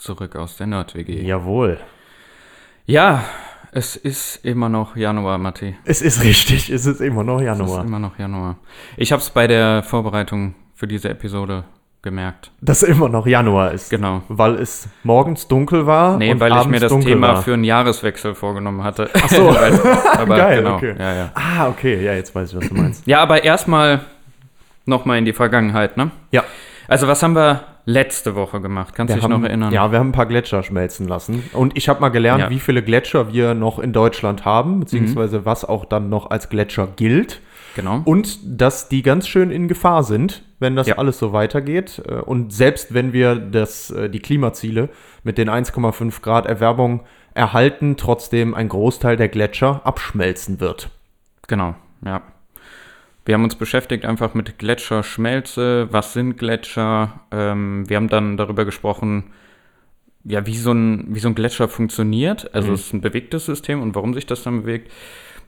zurück aus der Nerd-WG. Jawohl. Ja, es ist immer noch Januar, Matti. Es ist richtig, es ist immer noch Es ist Januar. immer noch Januar. Ich habe es bei der Vorbereitung für diese Episode gemerkt. Dass immer noch Januar ist. Genau. Weil es morgens dunkel war. Nee, und weil ich abends mir das Thema war. für einen Jahreswechsel vorgenommen hatte. Ach so. aber Geil, genau. okay. Ja, ja. Ah, okay, ja, jetzt weiß ich, was du meinst. ja, aber erstmal nochmal in die Vergangenheit, ne? ja. Also, was haben wir letzte Woche gemacht? Kannst du dich haben, noch erinnern? Ja, wir haben ein paar Gletscher schmelzen lassen. Und ich habe mal gelernt, Ja. wie viele Gletscher wir noch in Deutschland haben, beziehungsweise was auch dann noch als Gletscher gilt. Genau. Und dass die ganz schön in Gefahr sind, wenn das Ja. alles so weitergeht. Äh, Und selbst wenn wir das, äh, die Klimaziele mit den 1,5 Grad Erwärmung erhalten, trotzdem ein Großteil der Gletscher abschmelzen wird. Genau, ja. Wir haben uns beschäftigt einfach mit Gletscherschmelze. Was sind Gletscher? Ähm, wir haben dann darüber gesprochen, ja, wie so ein, wie so ein Gletscher funktioniert. Also es ist ein bewegtes System und warum sich das dann bewegt.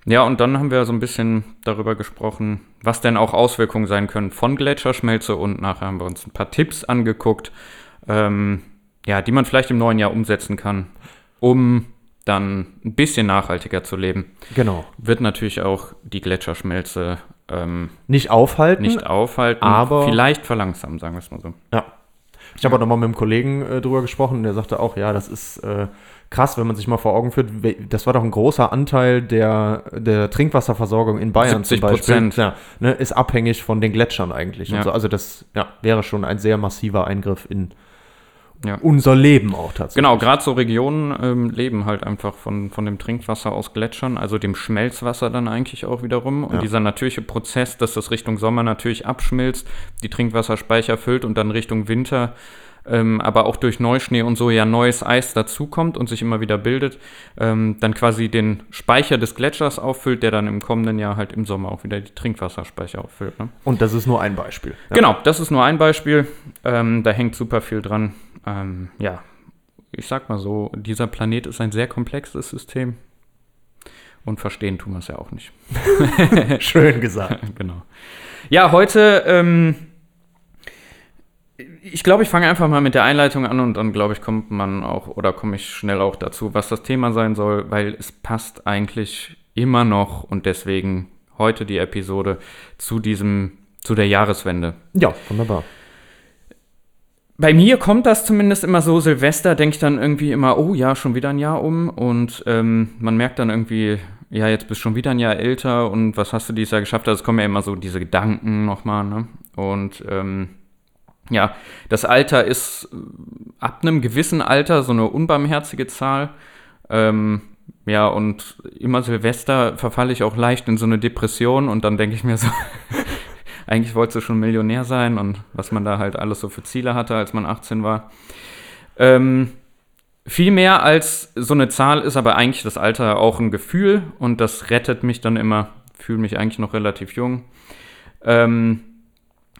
Ja, und dann haben wir so ein bisschen darüber gesprochen, was denn auch Auswirkungen sein können von Gletscherschmelze und nachher haben wir uns ein paar Tipps angeguckt, ähm, ja, die man vielleicht im neuen Jahr umsetzen kann, um dann ein bisschen nachhaltiger zu leben Genau. wird natürlich auch die Gletscherschmelze ähm, Nicht aufhalten. nicht aufhalten, aber- vielleicht verlangsamen, sagen wir es mal so. Ja. Ich habe auch nochmal mit einem Kollegen äh, drüber gesprochen und der sagte auch, ja, das ist äh, krass, wenn man sich mal vor Augen führt. Das war doch ein großer Anteil der, der Trinkwasserversorgung in Bayern 70 zum Beispiel. Prozent. Ja, ne, ist abhängig von den Gletschern eigentlich. Ja. so. Also das ja, wäre schon ein sehr massiver Eingriff in Ja. unser Leben auch tatsächlich. Genau, gerade so Regionen ähm, leben halt einfach von, von dem Trinkwasser aus Gletschern, also dem Schmelzwasser dann eigentlich auch wiederum. Und Ja. dieser natürliche Prozess, dass das Richtung Sommer natürlich abschmilzt, die Trinkwasserspeicher füllt und dann Richtung Winter, ähm, aber auch durch Neuschnee und so ja neues Eis dazukommt und sich immer wieder bildet, ähm, dann quasi den Speicher des Gletschers auffüllt, der dann im kommenden Jahr halt im Sommer auch wieder die Trinkwasserspeicher auffüllt. Ne? Und das ist nur ein Beispiel. Ja. Genau, das ist nur ein Beispiel. Ähm, da hängt super viel dran. Ähm, ja, ich sag mal so, dieser Planet ist ein sehr komplexes System. Und verstehen tun wir es ja auch nicht. Schön gesagt. genau. Ja, heute, ähm, ich glaube, ich fange einfach mal mit der Einleitung an und dann, glaube ich, kommt man auch oder komme ich schnell auch dazu, was das Thema sein soll, weil es passt eigentlich immer noch und deswegen heute die Episode zu diesem, zu der Jahreswende. Ja, wunderbar. Bei mir kommt das zumindest immer so, Silvester denke ich dann irgendwie immer, oh ja, schon wieder ein Jahr um und ähm, man merkt dann irgendwie, ja, jetzt bist du schon wieder ein Jahr älter und was hast du dieses Jahr geschafft? Also es kommen ja immer so diese Gedanken nochmal, ne? Und ähm, ja, das Alter ist äh, ab einem gewissen Alter so eine unbarmherzige Zahl. Ähm, ja, und immer Silvester verfalle ich auch leicht in so eine Depression und dann denke ich mir so, eigentlich wolltest du schon Millionär sein und was man da halt alles so für Ziele hatte, als man 18 war. Ähm, viel mehr als so eine Zahl ist aber eigentlich das Alter auch ein Gefühl und das rettet mich dann immer. Fühle mich eigentlich noch relativ jung. Ähm,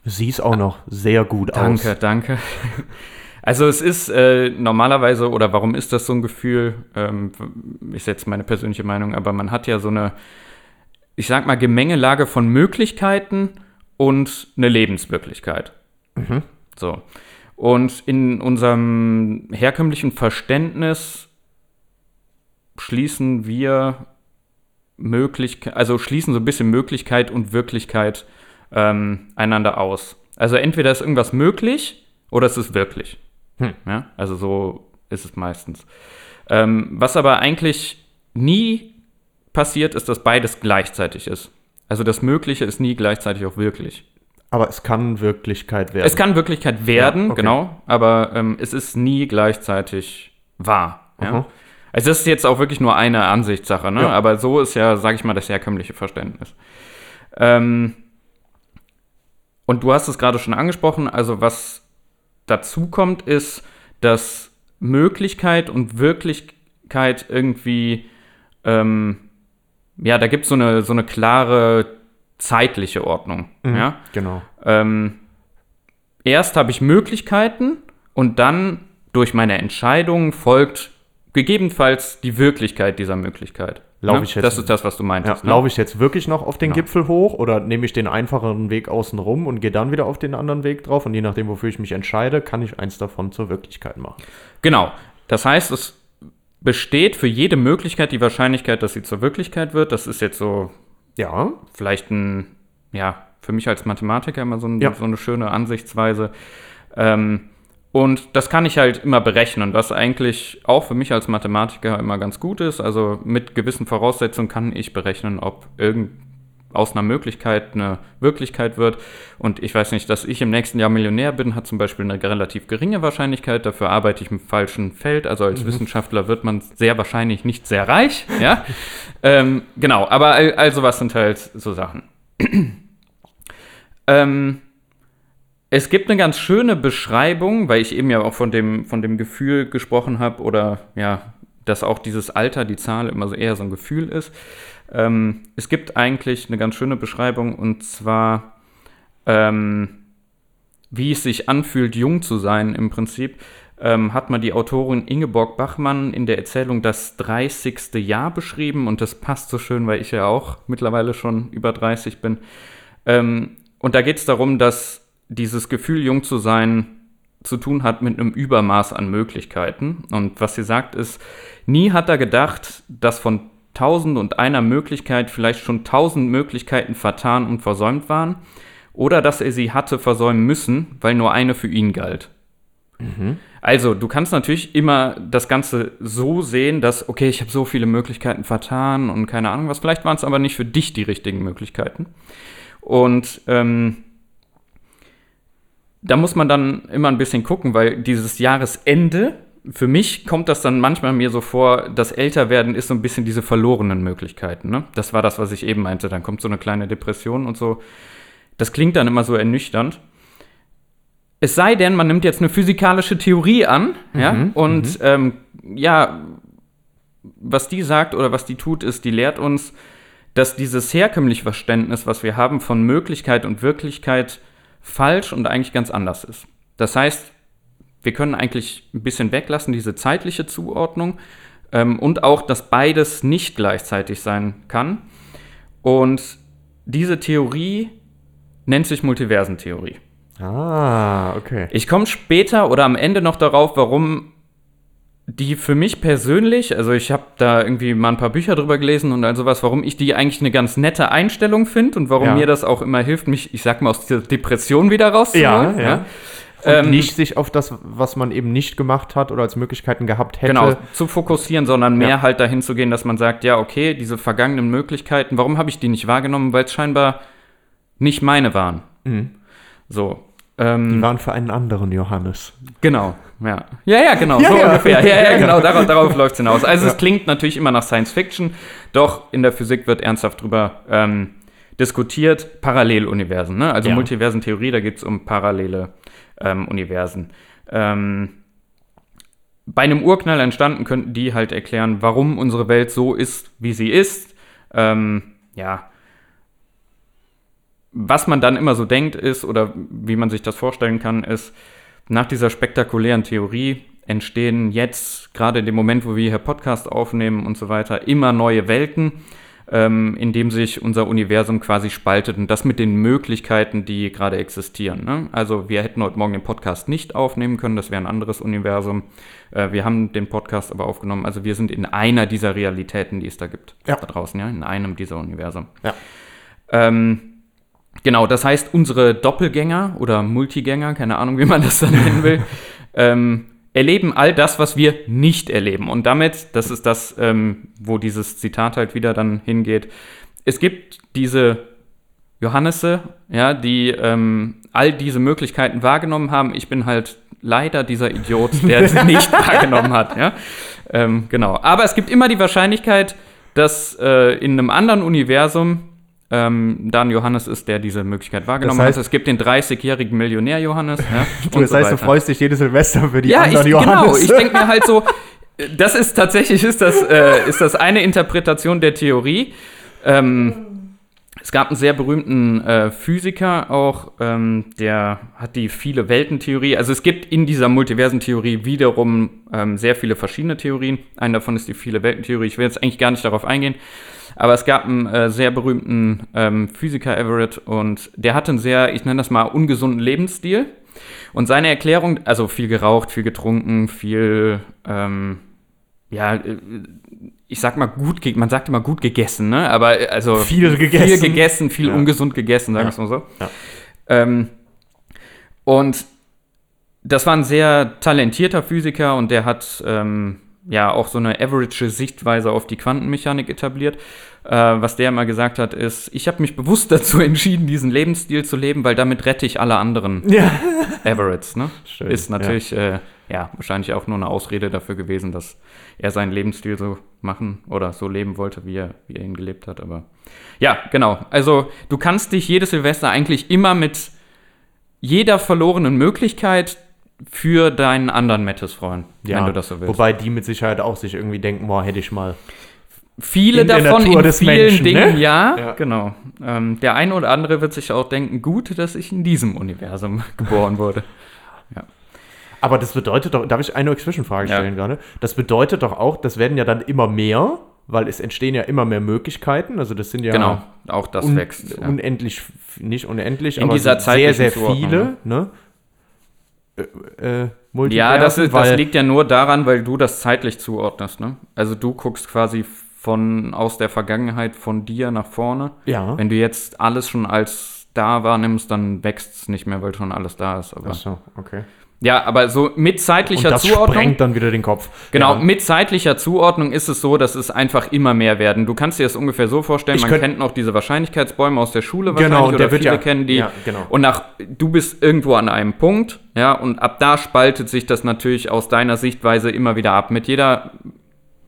Siehst auch noch sehr gut Danke, aus. danke. Also es ist äh, normalerweise, oder warum ist das so ein Gefühl, ähm, ist jetzt meine persönliche Meinung, aber man hat ja so eine, ich sag mal, Gemengelage von Möglichkeiten und eine Lebenswirklichkeit. So. Und in unserem herkömmlichen Verständnis schließen wir Möglichkeit, also schließen so ein bisschen Möglichkeit und Wirklichkeit ähm, einander aus. Also entweder ist irgendwas möglich oder es ist wirklich. Hm. Ja? Also so ist es meistens. Ähm, was aber eigentlich nie passiert, ist, dass beides gleichzeitig ist. Also das Mögliche ist nie gleichzeitig auch wirklich. Aber es kann Wirklichkeit werden. Es kann Wirklichkeit werden, Ja, okay. genau, aber ähm, es ist nie gleichzeitig wahr. Ja? Mhm. Also das ist jetzt auch wirklich nur eine Ansichtssache, ne? Ja. aber so ist ja, sage ich mal, das herkömmliche Verständnis. Ähm, und du hast es gerade schon angesprochen, also was dazu kommt, ist, dass Möglichkeit und Wirklichkeit irgendwie, ähm, ja, da gibt so es eine, so eine klare zeitliche Ordnung. Ja? Genau. Ähm, erst habe ich Möglichkeiten und dann durch meine Entscheidung folgt gegebenenfalls die Wirklichkeit dieser Möglichkeit. Lauf Ne? ich jetzt- das ist das, was du Ja, meintest. ne? Laufe ich jetzt wirklich noch auf den Genau. Gipfel hoch oder nehme ich den einfacheren Weg außen rum und gehe dann wieder auf den anderen Weg drauf? Und je nachdem, wofür ich mich entscheide, kann ich eins davon zur Wirklichkeit machen. Genau. Das heißt, es besteht für jede Möglichkeit die Wahrscheinlichkeit, dass sie zur Wirklichkeit wird. Das ist jetzt so Ja, vielleicht ein, ja, für mich als Mathematiker immer so, ein, Ja. so eine schöne Ansichtsweise. Ähm, und das kann ich halt immer berechnen, was eigentlich auch für mich als Mathematiker immer ganz gut ist. Also mit gewissen Voraussetzungen kann ich berechnen, ob irgend aus einer Möglichkeit eine Wirklichkeit wird. Und ich weiß nicht, dass ich im nächsten Jahr Millionär bin, hat zum Beispiel eine relativ geringe Wahrscheinlichkeit. Dafür arbeite ich im falschen Feld. Also als Wissenschaftler wird man sehr wahrscheinlich nicht sehr reich. Ja, ähm, genau. Aber all sowas sind halt so Sachen. ähm, es gibt eine ganz schöne Beschreibung, weil ich eben ja auch von dem, von dem Gefühl gesprochen habe oder ja, dass auch dieses Alter, die Zahl immer so eher so ein Gefühl ist. Ähm, es gibt eigentlich eine ganz schöne Beschreibung und zwar, ähm, wie es sich anfühlt, jung zu sein im Prinzip, ähm, hat man die Autorin Ingeborg Bachmann in der Erzählung das 30. Jahr beschrieben und das passt so schön, weil ich ja auch mittlerweile schon über 30 bin. Ähm, und da geht es darum, dass dieses Gefühl, jung zu sein, zu tun hat mit einem Übermaß an Möglichkeiten. Und was sie sagt ist, nie hat er gedacht, dass von tausend und einer Möglichkeit vielleicht schon tausend Möglichkeiten vertan und versäumt waren oder dass er sie hatte versäumen müssen, weil nur eine für ihn galt. Also, du kannst natürlich immer das Ganze so sehen, dass, okay, ich habe so viele Möglichkeiten vertan und keine Ahnung was, vielleicht waren es aber nicht für dich die richtigen Möglichkeiten. Und ähm, da muss man dann immer ein bisschen gucken, weil dieses Jahresende, für mich kommt das dann manchmal mir so vor, das Älterwerden ist so ein bisschen diese verlorenen Möglichkeiten. Ne? Das war das, was ich eben meinte. Dann kommt so eine kleine Depression und so. Das klingt dann immer so ernüchternd. Es sei denn, man nimmt jetzt eine physikalische Theorie an, ja, und ähm, ja, was die sagt oder was die tut, ist, die lehrt uns, dass dieses herkömmliche Verständnis, was wir haben von Möglichkeit und Wirklichkeit, falsch und eigentlich ganz anders ist. Das heißt, wir können eigentlich ein bisschen weglassen, diese zeitliche Zuordnung ähm, und auch, dass beides nicht gleichzeitig sein kann. Und diese Theorie nennt sich Multiversentheorie. Ah, okay. Ich komme später oder am Ende noch darauf, warum die für mich persönlich, also ich habe da irgendwie mal ein paar Bücher drüber gelesen und all sowas, warum ich die eigentlich eine ganz nette Einstellung finde und warum Ja. mir das auch immer hilft, mich, ich sag mal, aus dieser Depression wieder rauszuholen. Ja, ja. Ähm, nicht sich auf das, was man eben nicht gemacht hat oder als Möglichkeiten gehabt hätte. Genau, zu fokussieren, sondern mehr Ja. halt dahin zu gehen, dass man sagt, ja, okay, diese vergangenen Möglichkeiten, warum habe ich die nicht wahrgenommen? Weil es scheinbar nicht meine waren. So. Ähm, Die waren für einen anderen Johannes. Genau, ja. Ja, ja, genau, Ja, so ja. ungefähr. Ja, ja, genau, darauf, darauf läuft es hinaus. Also es klingt natürlich immer nach Science Fiction, doch in der Physik wird ernsthaft drüber ähm, diskutiert, Paralleluniversen, ne? Also. Multiversentheorie, da geht es um parallele ähm, Universen. Ähm, bei einem Urknall entstanden könnten die halt erklären, warum unsere Welt so ist, wie sie ist. Ähm, ja, was man dann immer so denkt ist, oder wie man sich das vorstellen kann, ist, nach dieser spektakulären Theorie entstehen jetzt, gerade in dem Moment, wo wir hier Podcast aufnehmen und so weiter, immer neue Welten, ähm, in dem sich unser Universum quasi spaltet und das mit den Möglichkeiten, die gerade existieren. Ne? Also wir hätten heute Morgen den Podcast nicht aufnehmen können, das wäre ein anderes Universum. Äh, wir haben den Podcast aber aufgenommen. Also wir sind in einer dieser Realitäten, die es da gibt, Ja. da draußen, ja, in einem dieser Universum. Ja. Ähm, genau, das heißt, unsere Doppelgänger oder Multigänger, keine Ahnung, wie man das dann nennen will, ähm, erleben all das, was wir nicht erleben. Und damit, das ist das, ähm, wo dieses Zitat halt wieder dann hingeht, es gibt diese Johannese, ja, die ähm, all diese Möglichkeiten wahrgenommen haben. Ich bin halt leider dieser Idiot, der es nicht wahrgenommen hat. Ja? Ähm, genau. Aber es gibt immer die Wahrscheinlichkeit, dass äh, in einem anderen Universum ähm, dann Johannes ist, der diese Möglichkeit wahrgenommen Das heißt- hat. Es gibt den 30-jährigen Millionär Johannes. Ja, Du, und das so heißt, du weiter. freust dich jedes Silvester für die ja, ich, anderen genau. Johannes. Ich denke mir halt so, das ist tatsächlich ist das, äh, ist das eine Interpretation der Theorie. Ähm, es gab einen sehr berühmten äh, Physiker auch, ähm, der hat die viele Welten-Theorie. Also es gibt in dieser Multiversen-Theorie wiederum ähm, sehr viele verschiedene Theorien. Eine davon ist die viele Welten-Theorie. Ich will jetzt eigentlich gar nicht darauf eingehen. Aber es gab einen äh, sehr berühmten ähm, Physiker Everett und der hatte einen sehr, ich nenne das mal, ungesunden Lebensstil. Und seine Erklärung, also viel geraucht, viel getrunken, viel, ähm, ja, äh, ich sag mal gut, man sagt immer gut gegessen, ne? Aber äh, also Viel viel gegessen. gegessen, viel Ja. ungesund gegessen, sagen wir Ja. es mal so. Ja. Ähm, und das war ein sehr talentierter Physiker und der hat ähm, ja auch so eine average Sichtweise auf die Quantenmechanik etabliert. Äh, was der immer gesagt hat, ist, ich habe mich bewusst dazu entschieden, diesen Lebensstil zu leben, weil damit rette ich alle anderen ja. Everetts. Ne? Schön, Ist natürlich äh, ja wahrscheinlich auch nur eine Ausrede dafür gewesen, dass er seinen Lebensstil so machen oder so leben wollte, wie er, wie er ihn gelebt hat. Aber ja, genau. Also du kannst dich jedes Silvester eigentlich immer mit jeder verlorenen Möglichkeit für deinen anderen Mettes freuen, ja. wenn du das so willst. Wobei die mit Sicherheit auch sich irgendwie denken, boah, hätte ich mal. Viele in davon in vielen Menschen, Dingen, ne? ja, Ja. genau. Ähm, der eine oder andere wird sich auch denken, gut, dass ich in diesem Universum geboren wurde. Aber das bedeutet doch, darf ich eine Zwischenfrage Ja. stellen gerade? Das bedeutet doch auch, das werden ja dann immer mehr, weil es entstehen ja immer mehr Möglichkeiten. Also das sind ja Genau, auch das un wächst. Ja. unendlich, nicht unendlich, In aber dieser sehr, sehr zeitlichen viele, ne? Äh, äh, Ja, das, ist, das liegt ja nur daran, weil du das zeitlich zuordnest. Ne? Also du guckst quasi von aus der Vergangenheit von dir nach vorne. Ja. Wenn du jetzt alles schon als da wahrnimmst, dann wächst es nicht mehr, weil schon alles da ist. Aber, Ach so, okay. Ja, aber so mit Und zeitlicher das Zuordnung. sprengt dann wieder den Kopf. Genau, Ja. mit zeitlicher Zuordnung ist es so, dass es einfach immer mehr werden. Du kannst dir das ungefähr so vorstellen, Ich man kennt noch diese Wahrscheinlichkeitsbäume aus der Schule wahrscheinlich Genau, und der oder wird viele ja- kennen die. ja, genau. Und nach du bist irgendwo an einem Punkt, ja, und ab da spaltet sich das natürlich aus deiner Sichtweise immer wieder ab. Mit jeder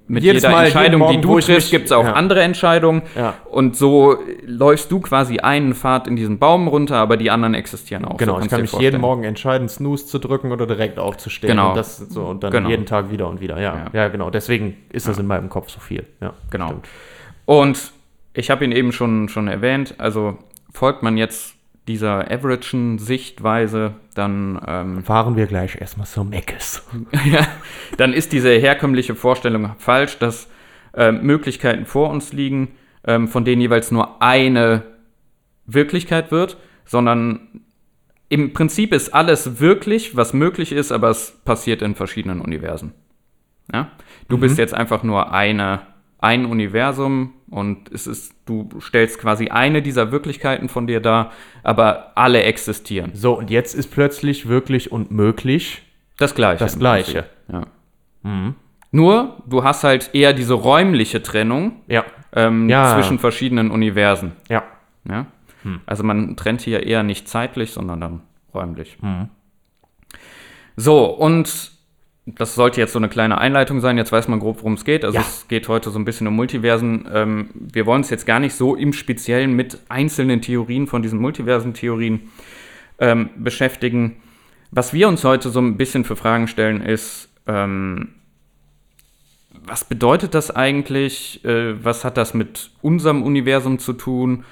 mit Jedes jeder Mal, Entscheidung, Morgen, die du triffst, gibt es auch ja. andere Entscheidungen. Ja. Und so läufst du quasi einen Pfad in diesen Baum runter, aber die anderen existieren auch. Genau, so ich kann mich vorstellen. jeden Morgen entscheiden, Snooze zu drücken oder direkt aufzustehen. Genau. Und, das so, und dann Genau. jeden Tag wieder und wieder. Ja, Ja. ja. genau. Deswegen ist das in meinem Kopf so viel. Ja, Genau. stimmt. Und ich habe ihn eben schon, schon erwähnt, also folgt man jetzt dieser averagen Sichtweise, dann, ähm, Fahren wir gleich erstmal zum Meckes. ja, dann ist diese herkömmliche Vorstellung falsch, dass ähm, Möglichkeiten vor uns liegen, ähm, von denen jeweils nur eine Wirklichkeit wird, sondern im Prinzip ist alles wirklich, was möglich ist, aber es passiert in verschiedenen Universen. Ja? Du bist jetzt einfach nur eine, ein Universum und es ist, du stellst quasi eine dieser Wirklichkeiten von dir dar, aber alle existieren. So, und jetzt ist plötzlich wirklich und möglich. Das Gleiche. Das Gleiche. Ja. Nur, du hast halt eher diese räumliche Trennung Ja. ähm, Ja. zwischen verschiedenen Universen. Ja. Ja? Also man trennt hier eher nicht zeitlich, sondern dann räumlich. So, und das sollte jetzt so eine kleine Einleitung sein. Jetzt weiß man grob, worum es geht. Also Ja. es geht heute so ein bisschen um Multiversen. Ähm, wir wollen uns jetzt gar nicht so im Speziellen mit einzelnen Theorien von diesen Multiversen-Theorien ähm, beschäftigen. Was wir uns heute so ein bisschen für Fragen stellen, ist, ähm, was bedeutet das eigentlich? Äh, was hat das mit unserem Universum zu tun?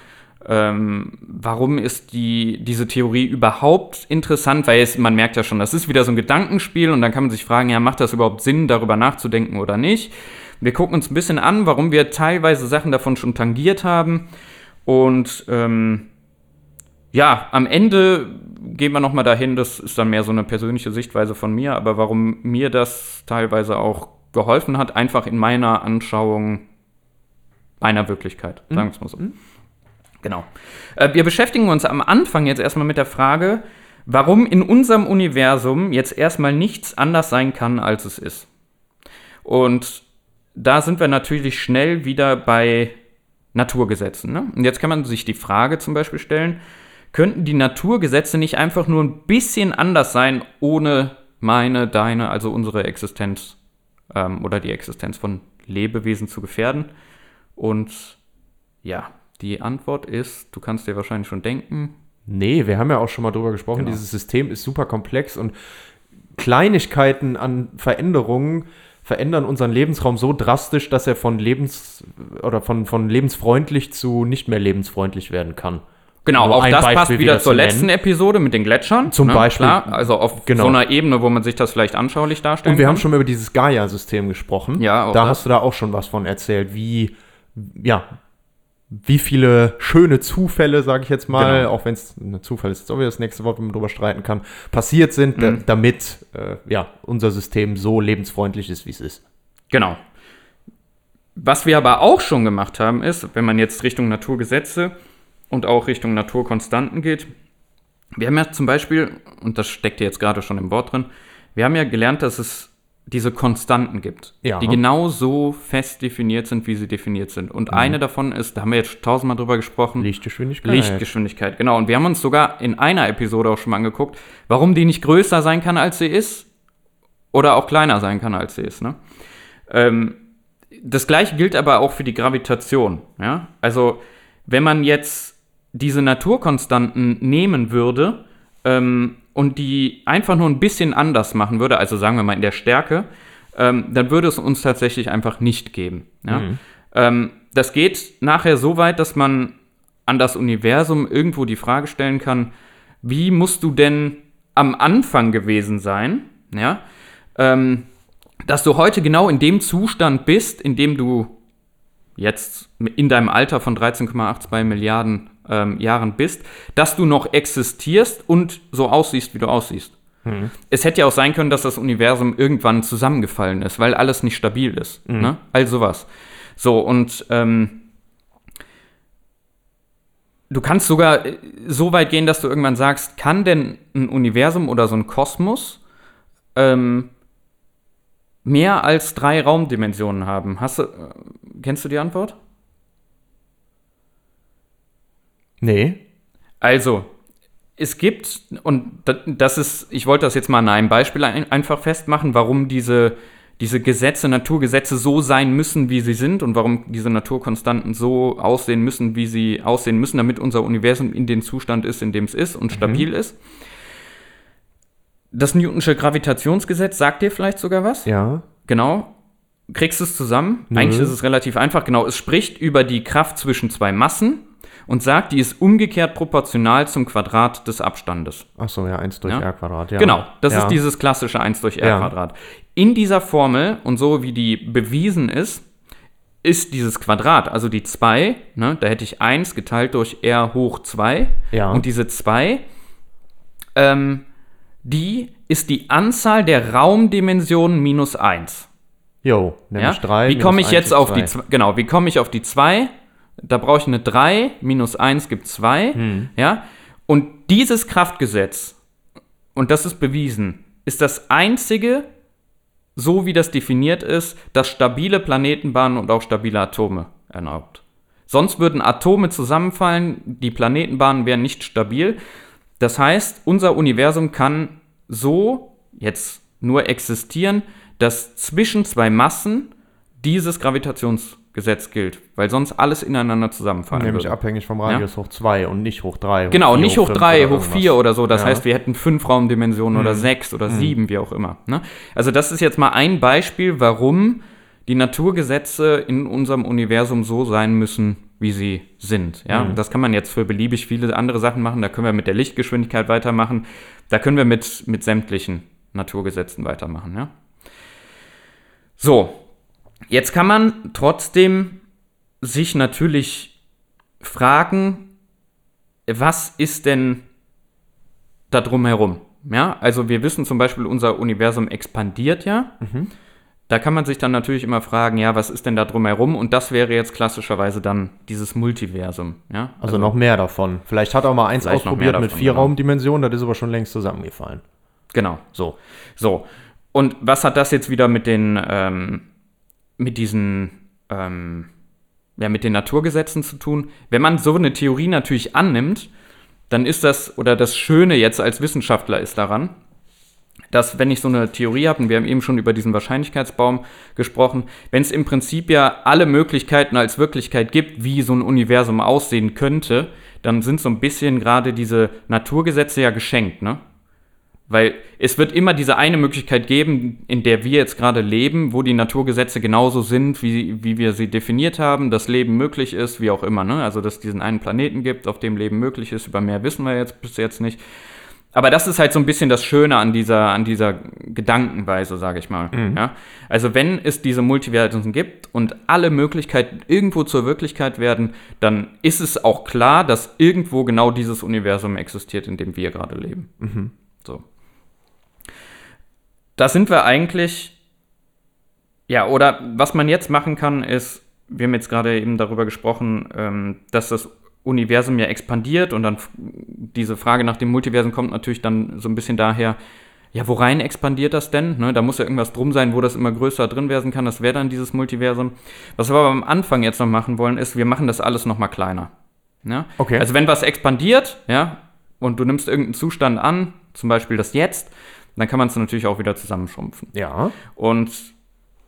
Ähm, warum ist die, diese Theorie überhaupt interessant? Weil es, man merkt ja schon, das ist wieder so ein Gedankenspiel und dann kann man sich fragen, ja, macht das überhaupt Sinn, darüber nachzudenken oder nicht? Wir gucken uns ein bisschen an, warum wir teilweise Sachen davon schon tangiert haben und ähm, ja, am Ende gehen wir nochmal dahin, das ist dann mehr so eine persönliche Sichtweise von mir, aber warum mir das teilweise auch geholfen hat, einfach in meiner Anschauung meiner Wirklichkeit, sagen wir es mal so. Genau. Äh, wir beschäftigen uns am Anfang jetzt erstmal mit der Frage, warum in unserem Universum jetzt erstmal nichts anders sein kann, als es ist. Und da sind wir natürlich schnell wieder bei Naturgesetzen. Ne? Und jetzt kann man sich die Frage zum Beispiel stellen, könnten die Naturgesetze nicht einfach nur ein bisschen anders sein, ohne meine, deine, also unsere Existenz ähm, oder die Existenz von Lebewesen zu gefährden? Und ja, Die Antwort ist, du kannst dir wahrscheinlich schon denken. Nee, wir haben ja auch schon mal drüber gesprochen, Genau. dieses System ist super komplex und Kleinigkeiten an Veränderungen verändern unseren Lebensraum so drastisch, dass er von lebens oder von, von lebensfreundlich zu nicht mehr lebensfreundlich werden kann. Genau, Nur auch das Beispiel passt wieder wieder zur zu nennen. letzten Episode mit den Gletschern. Zum ne? Beispiel. Klar, also auf Genau. so einer Ebene, wo man sich das vielleicht anschaulich darstellen Und wir kann. haben schon mal über dieses Gaia-System gesprochen. Ja, auch da das. hast du da auch schon was von erzählt, wie, ja, wie viele schöne Zufälle, sage ich jetzt mal, Genau. auch wenn es ein Zufall ist, jetzt auch wieder das nächste Wort, wo man drüber streiten kann, passiert sind, Mhm. damit äh, ja, unser System so lebensfreundlich ist, wie es ist. Genau. Was wir aber auch schon gemacht haben, ist, wenn man jetzt Richtung Naturgesetze und auch Richtung Naturkonstanten geht, wir haben ja zum Beispiel, und das steckt ja jetzt gerade schon im Wort drin, wir haben ja gelernt, dass es diese Konstanten gibt, Ja. die genau so fest definiert sind, wie sie definiert sind. Und eine davon ist, da haben wir jetzt tausendmal drüber gesprochen, Lichtgeschwindigkeit. Lichtgeschwindigkeit, genau. Und wir haben uns sogar in einer Episode auch schon mal angeguckt, warum die nicht größer sein kann, als sie ist, oder auch kleiner sein kann, als sie ist. Ne? Ähm, das gleiche gilt aber auch für die Gravitation. Ja? Also, wenn man jetzt diese Naturkonstanten nehmen würde ähm, und die einfach nur ein bisschen anders machen würde, also sagen wir mal in der Stärke, ähm, dann würde es uns tatsächlich einfach nicht geben. Ja? Ähm, das geht nachher so weit, dass man an das Universum irgendwo die Frage stellen kann, wie musst du denn am Anfang gewesen sein, ja, ähm, dass du heute genau in dem Zustand bist, in dem du jetzt in deinem Alter von 13,82 Milliarden ähm, Jahren bist, dass du noch existierst und so aussiehst, wie du aussiehst. Es hätte ja auch sein können, dass das Universum irgendwann zusammengefallen ist, weil alles nicht stabil ist. Ne? All sowas. So, und ähm, du kannst sogar äh, so weit gehen, dass du irgendwann sagst, kann denn ein Universum oder so ein Kosmos ähm, mehr als drei Raumdimensionen haben? Hast du, äh, kennst du die Antwort? Nee. Also, es gibt, und da- das ist, ich wollte das jetzt mal an einem Beispiel ein, einfach festmachen, warum diese, diese Gesetze, Naturgesetze so sein müssen, wie sie sind und warum diese Naturkonstanten so aussehen müssen, wie sie aussehen müssen, damit unser Universum in den Zustand ist, in dem es ist und stabil ist. Das Newtonsche Gravitationsgesetz sagt dir vielleicht sogar was? Ja. Genau. Kriegst du es zusammen? Nö. Eigentlich ist es relativ einfach. Genau, es spricht über die Kraft zwischen zwei Massen und sagt, die ist umgekehrt proportional zum Quadrat des Abstandes. Achso, ja, 1 durch Ja. R Quadrat. Ja. Genau, das ja. ist dieses klassische 1 durch r Ja. Quadrat. In dieser Formel und so wie die bewiesen ist, ist dieses Quadrat, also die 2, ne, da hätte ich 1 geteilt durch r hoch 2 Ja. und diese 2, ähm, die ist die Anzahl der Raumdimensionen minus 1. Jo, nämlich Ja? 3. Wie komme ich jetzt auf die 2? Genau, wie komme ich auf die 2? Da brauche ich eine 3, minus 1 gibt 2. Hm. Ja? Und dieses Kraftgesetz, und das ist bewiesen, ist das einzige, so wie das definiert ist, das stabile Planetenbahnen und auch stabile Atome erlaubt. Sonst würden Atome zusammenfallen, die Planetenbahnen wären nicht stabil. Das heißt, unser Universum kann so jetzt nur existieren, dass zwischen zwei Massen dieses Gravitationsgesetz gilt, weil sonst alles ineinander zusammenfallen Nämlich würde. abhängig vom Radius hoch 2 und nicht hoch 3. Genau, nicht hoch 3, hoch 4 oder so. Das Ja. Mhm. heißt, wir hätten fünf Raumdimensionen oder sechs oder sieben, wie auch immer. Ne? Also das ist jetzt mal ein Beispiel, warum die Naturgesetze in unserem Universum so sein müssen, wie sie sind. Ja? Mhm. Das kann man jetzt für beliebig viele andere Sachen machen. Da können wir mit der Lichtgeschwindigkeit weitermachen. Da können wir mit, mit sämtlichen Naturgesetzen weitermachen. Ja? So, jetzt kann man trotzdem sich natürlich fragen, was ist denn da drumherum? Ja, also wir wissen zum Beispiel, unser Universum expandiert ja. Da kann man sich dann natürlich immer fragen, ja, was ist denn da drumherum? Und das wäre jetzt klassischerweise dann dieses Multiversum. Ja? Also, noch mehr davon. Vielleicht hat er mal eins ausprobiert mehr mit davon, vier genau. Raumdimensionen, das ist aber schon längst zusammengefallen. Genau. So. So. Und was hat das jetzt wieder mit den, ähm, mit diesen, ähm, ja, mit den Naturgesetzen zu tun? Wenn man so eine Theorie natürlich annimmt, dann ist das, oder das Schöne jetzt als Wissenschaftler ist daran, dass wenn ich so eine Theorie habe, und wir haben eben schon über diesen Wahrscheinlichkeitsbaum gesprochen, wenn es im Prinzip ja alle Möglichkeiten als Wirklichkeit gibt, wie so ein Universum aussehen könnte, dann sind so ein bisschen gerade diese Naturgesetze ja geschenkt, ne? Weil es wird immer diese eine Möglichkeit geben, in der wir jetzt gerade leben, wo die Naturgesetze genauso sind, wie, wie wir sie definiert haben, dass Leben möglich ist, wie auch immer. Ne? Also, dass es diesen einen Planeten gibt, auf dem Leben möglich ist. Über mehr wissen wir jetzt bis jetzt nicht. Aber das ist halt so ein bisschen das Schöne an dieser, an dieser Gedankenweise, sage ich mal. Mhm. Ja? Also wenn es diese Multiversen gibt und alle Möglichkeiten irgendwo zur Wirklichkeit werden, dann ist es auch klar, dass irgendwo genau dieses Universum existiert, in dem wir gerade leben. Mhm. Da sind wir eigentlich, ja, oder was man jetzt machen kann, ist, wir haben jetzt gerade eben darüber gesprochen, ähm, dass das Universum ja expandiert und dann diese Frage nach dem Multiversum kommt natürlich dann so ein bisschen daher, ja, worein expandiert das denn? Ne, da muss ja irgendwas drum sein, wo das immer größer drin werden kann. Das wäre dann dieses Multiversum. Was wir aber am Anfang jetzt noch machen wollen, ist, wir machen das alles noch mal kleiner. Ja? Okay. Also wenn was expandiert, ja, und du nimmst irgendeinen Zustand an, zum Beispiel das Jetzt, dann kann man es natürlich auch wieder zusammenschrumpfen. Ja. Und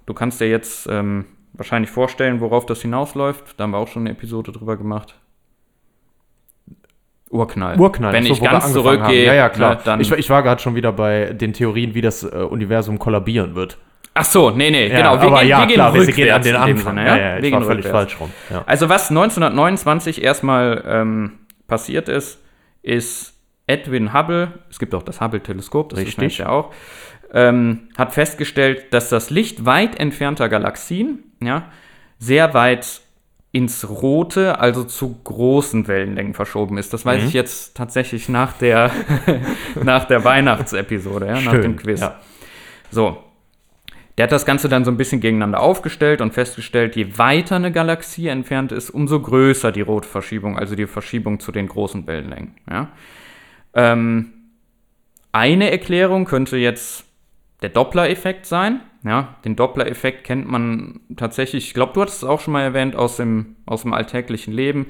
du kannst dir jetzt ähm, wahrscheinlich vorstellen, worauf das hinausläuft. Da haben wir auch schon eine Episode drüber gemacht. Urknall. Urknall. Wenn so, ich wir ganz zurückgehe, Ja, ja, klar. ne, dann. ich, war- ich war gerade schon wieder bei den Theorien, wie das äh, Universum kollabieren wird. Ach so, nee, nee, genau. aber ja, wir gehen klar, wir rückwärts gehen an den Anfang. Sinne, ja, ja, Wir ich war gehen völlig falsch rum. Ja. Also was 1929 erstmal ähm, passiert ist, ist Edwin Hubble, es gibt auch das Hubble-Teleskop, das Richtig. ist ja auch, ähm, hat festgestellt, dass das Licht weit entfernter Galaxien ja, sehr weit ins Rote, also zu großen Wellenlängen verschoben ist. Das weiß Mhm. ich jetzt tatsächlich nach der, nach der Weihnachtsepisode, ja, nach dem Quiz. ja. So. Der hat das Ganze dann so ein bisschen gegeneinander aufgestellt und festgestellt, je weiter eine Galaxie entfernt ist, umso größer die Rotverschiebung, also die Verschiebung zu den großen Wellenlängen. Ja? Ähm, eine Erklärung könnte jetzt der Doppler-Effekt sein. Ja, den Doppler-Effekt kennt man tatsächlich, ich glaube, du hattest es auch schon mal erwähnt, aus dem, aus dem alltäglichen Leben.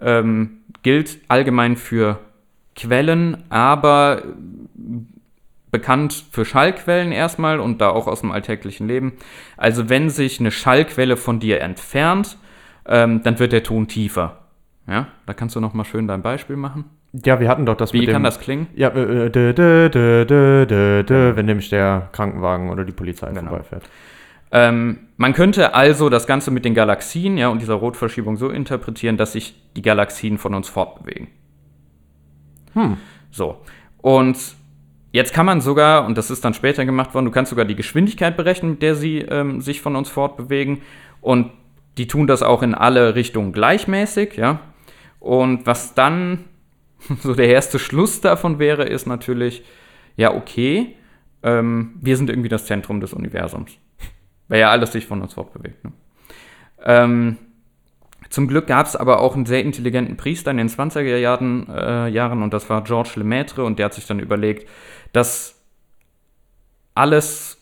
Ähm, gilt allgemein für Quellen, aber bekannt für Schallquellen erstmal und da auch aus dem alltäglichen Leben. Also wenn sich eine Schallquelle von dir entfernt, ähm, dann wird der Ton tiefer. Ja, da kannst du noch mal schön dein Beispiel machen. Ja, wir hatten doch das Wie mit dem... kann das klingen? Ja, äh, äh, dö, dö, dö, dö, dö, dö, wenn nämlich der Krankenwagen oder die Polizei Genau. vorbeifährt. Ähm, man könnte also das Ganze mit den Galaxien ja, und dieser Rotverschiebung so interpretieren, dass sich die Galaxien von uns fortbewegen. Hm. So. Und jetzt kann man sogar, und das ist dann später gemacht worden, du kannst sogar die Geschwindigkeit berechnen, mit der sie ähm, sich von uns fortbewegen. Und die tun das auch in alle Richtungen gleichmäßig, ja. Und was dann so der erste Schluss davon wäre, ist natürlich, ja, okay, ähm, wir sind irgendwie das Zentrum des Universums. Weil ja alles sich von uns fortbewegt. Ne? Ähm, zum Glück gab es aber auch einen sehr intelligenten Priester in den 20er Jahren, äh, Jahren und das war Georges Lemaitre und der hat sich dann überlegt, dass alles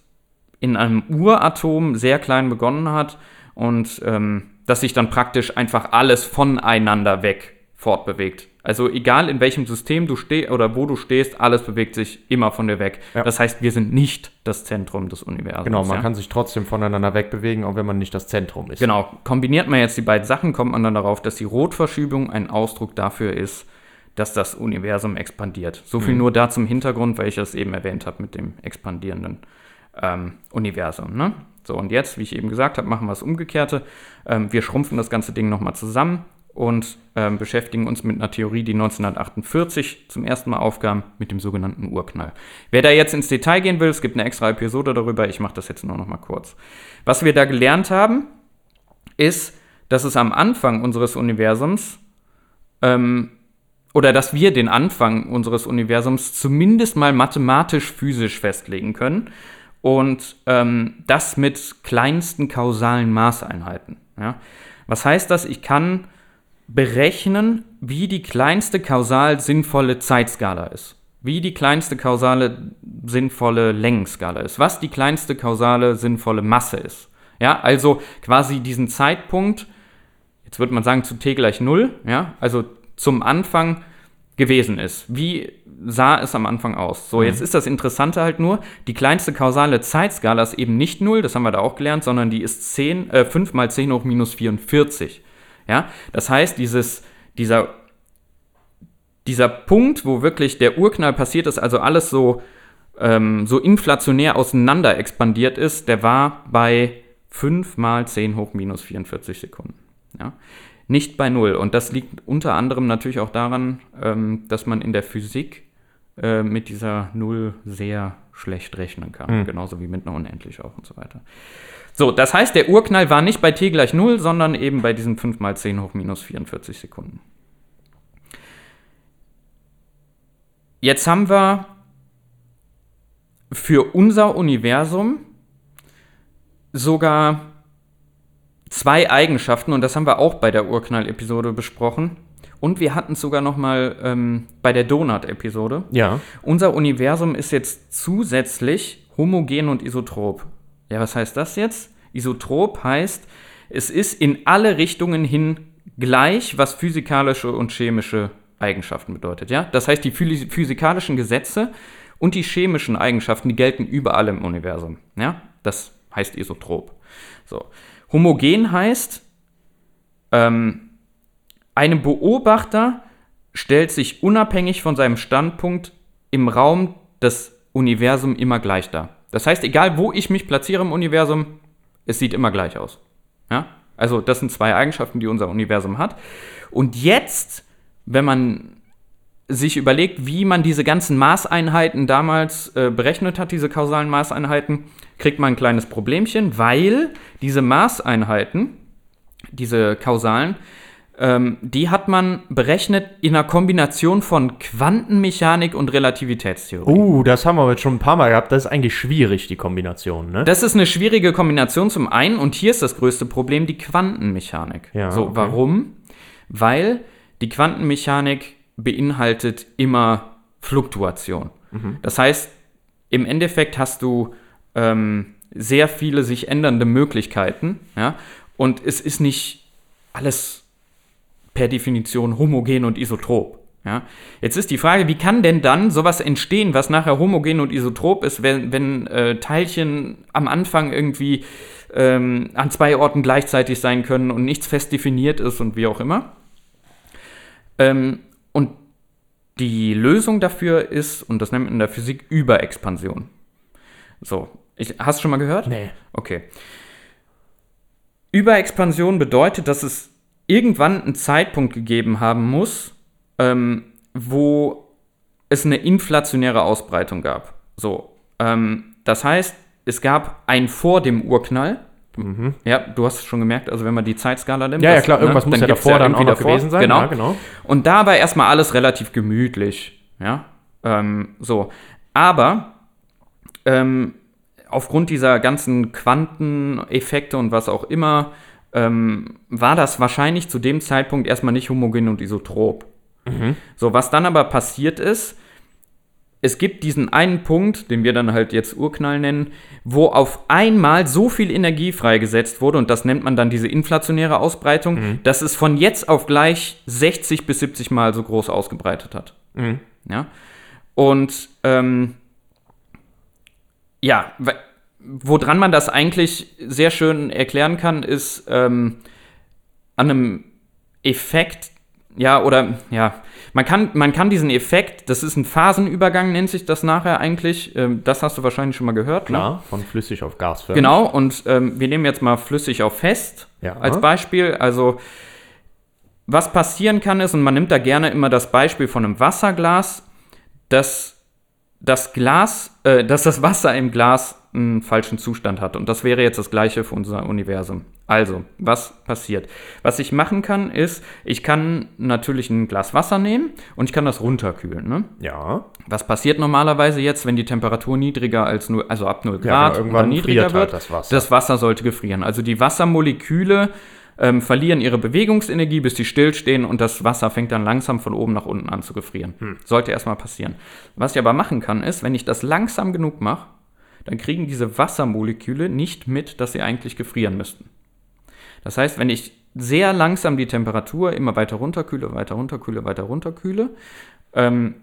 in einem Uratom sehr klein begonnen hat und ähm, dass sich dann praktisch einfach alles voneinander weg fortbewegt. Also egal in welchem System du stehst oder wo du stehst, alles bewegt sich immer von dir weg. Ja. Das heißt, wir sind nicht das Zentrum des Universums. Genau, man ja? kann sich trotzdem voneinander wegbewegen, auch wenn man nicht das Zentrum ist. Genau, kombiniert man jetzt die beiden Sachen, kommt man dann darauf, dass die Rotverschiebung ein Ausdruck dafür ist, dass das Universum expandiert. So viel nur da zum Hintergrund, weil ich das eben erwähnt habe mit dem expandierenden ähm, Universum. Ne? So, und jetzt, wie ich eben gesagt habe, machen wir das Umgekehrte. Ähm, wir schrumpfen das ganze Ding nochmal zusammen und ähm, beschäftigen uns mit einer Theorie, die 1948 zum ersten Mal aufkam, mit dem sogenannten Urknall. Wer da jetzt ins Detail gehen will, es gibt eine extra Episode darüber, ich mache das jetzt nur noch mal kurz. Was wir da gelernt haben, ist, dass es am Anfang unseres Universums ähm, oder dass wir den Anfang unseres Universums zumindest mal mathematisch-physisch festlegen können und ähm, das mit kleinsten kausalen Maßeinheiten. Ja? Was heißt das? Ich kann berechnen, wie die kleinste kausal sinnvolle Zeitskala ist. Wie die kleinste kausale sinnvolle Längenskala ist. Was die kleinste kausale sinnvolle Masse ist. Ja, also quasi diesen Zeitpunkt, jetzt würde man sagen zu t gleich 0, ja, also zum Anfang gewesen ist. Wie sah es am Anfang aus? So, jetzt ist das Interessante halt nur, die kleinste kausale Zeitskala ist eben nicht 0, das haben wir da auch gelernt, sondern die ist 10, äh, 5 mal 10 hoch minus 44. Ja, das heißt, dieses, dieser, dieser Punkt, wo wirklich der Urknall passiert ist, also alles so, ähm, so inflationär auseinander expandiert ist, der war bei 5 mal 10 hoch minus 44 Sekunden. Ja? Nicht bei 0. Und das liegt unter anderem natürlich auch daran, ähm, dass man in der Physik äh, mit dieser 0 sehr schlecht rechnen kann. Mhm. Genauso wie mit einer Unendlich auch und so weiter. So, das heißt, der Urknall war nicht bei t gleich 0, sondern eben bei diesen 5 mal 10 hoch minus 44 Sekunden. Jetzt haben wir für unser Universum sogar zwei Eigenschaften und das haben wir auch bei der Urknall-Episode besprochen. Und wir hatten es sogar noch mal ähm, bei der Donut-Episode. Ja. Unser Universum ist jetzt zusätzlich homogen und isotrop. Ja, was heißt das jetzt? Isotrop heißt, es ist in alle Richtungen hin gleich, was physikalische und chemische Eigenschaften bedeutet. Ja? Das heißt, die physi- physikalischen Gesetze und die chemischen Eigenschaften, die gelten überall im Universum. Ja? Das heißt isotrop. So. Homogen heißt, ähm, ein Beobachter stellt sich unabhängig von seinem Standpunkt im Raum das Universum immer gleich dar. Das heißt, egal wo ich mich platziere im Universum, es sieht immer gleich aus. Ja? Also das sind zwei Eigenschaften, die unser Universum hat. Und jetzt, wenn man sich überlegt, wie man diese ganzen Maßeinheiten damals äh, berechnet hat, diese kausalen Maßeinheiten, kriegt man ein kleines Problemchen, weil diese Maßeinheiten, diese kausalen, ähm, die hat man berechnet in einer Kombination von Quantenmechanik und Relativitätstheorie. Uh, das haben wir jetzt schon ein paar Mal gehabt. Das ist eigentlich schwierig, die Kombination, ne? Das ist eine schwierige Kombination zum einen und hier ist das größte Problem die Quantenmechanik. Ja, so, okay. warum? Weil die Quantenmechanik beinhaltet immer Fluktuation. Mhm. Das heißt, im Endeffekt hast du ähm, sehr viele sich ändernde Möglichkeiten, ja, und es ist nicht alles per Definition homogen und isotrop. Ja? Jetzt ist die Frage, wie kann denn dann sowas entstehen, was nachher homogen und isotrop ist, wenn, wenn äh, Teilchen am Anfang irgendwie ähm, an zwei Orten gleichzeitig sein können und nichts fest definiert ist und wie auch immer. Ähm, und die Lösung dafür ist, und das nennt man in der Physik Überexpansion. So, ich, hast du schon mal gehört? Nee. Okay. Überexpansion bedeutet, dass es irgendwann einen Zeitpunkt gegeben haben muss, ähm, wo es eine inflationäre Ausbreitung gab. So, ähm, das heißt, es gab ein vor dem Urknall. Ja, du hast es schon gemerkt, also wenn man die Zeitskala nimmt. Mhm. Ja, ja, das- klar, irgendwas muss ja davor dann irgendwie auch noch gewesen sein. Genau. Ja, genau. Und da war erstmal alles relativ gemütlich. Ja, ähm, so. Aber ähm, aufgrund dieser ganzen Quanteneffekte und was auch immer, ähm, war das wahrscheinlich zu dem Zeitpunkt erstmal nicht homogen und isotrop. So, was dann aber passiert ist, es gibt diesen einen Punkt, den wir dann halt jetzt Urknall nennen, wo auf einmal so viel Energie freigesetzt wurde, und das nennt man dann diese inflationäre Ausbreitung, dass es von jetzt auf gleich 60 bis 70 Mal so groß ausgebreitet hat. Mhm. Ja. Und ähm, ja, woran man das eigentlich sehr schön erklären kann, ist ähm, an einem Effekt, ja, oder ja, man kann, man kann diesen Effekt, das ist ein Phasenübergang, nennt sich das nachher eigentlich. Ähm, das hast du wahrscheinlich schon mal gehört. Ne? Klar, von flüssig auf Gas. Genau, und ähm, wir nehmen jetzt mal flüssig auf fest Ja. als Beispiel. Also, was passieren kann ist, und man nimmt da gerne immer das Beispiel von einem Wasserglas, dass das Glas, äh, dass das Wasser im Glas einen falschen Zustand hat. Und das wäre jetzt das gleiche für unser Universum. Also, was passiert? Was ich machen kann, ist, ich kann natürlich ein Glas Wasser nehmen und ich kann das runterkühlen. Ne? Ja. Was passiert normalerweise jetzt, wenn die Temperatur niedriger als 0, also ab 0 Ja, Grad genau, irgendwann oder niedriger friert halt wird? das Wasser. Das Wasser sollte gefrieren. Also die Wassermoleküle ähm, verlieren ihre Bewegungsenergie, bis die stillstehen und das Wasser fängt dann langsam von oben nach unten an zu gefrieren. Hm. Sollte erstmal passieren. Was ich aber machen kann, ist, wenn ich das langsam genug mache, dann kriegen diese Wassermoleküle nicht mit, dass sie eigentlich gefrieren müssten. Das heißt, wenn ich sehr langsam die Temperatur immer weiter runterkühle, weiter runterkühle, weiter runterkühle, ähm,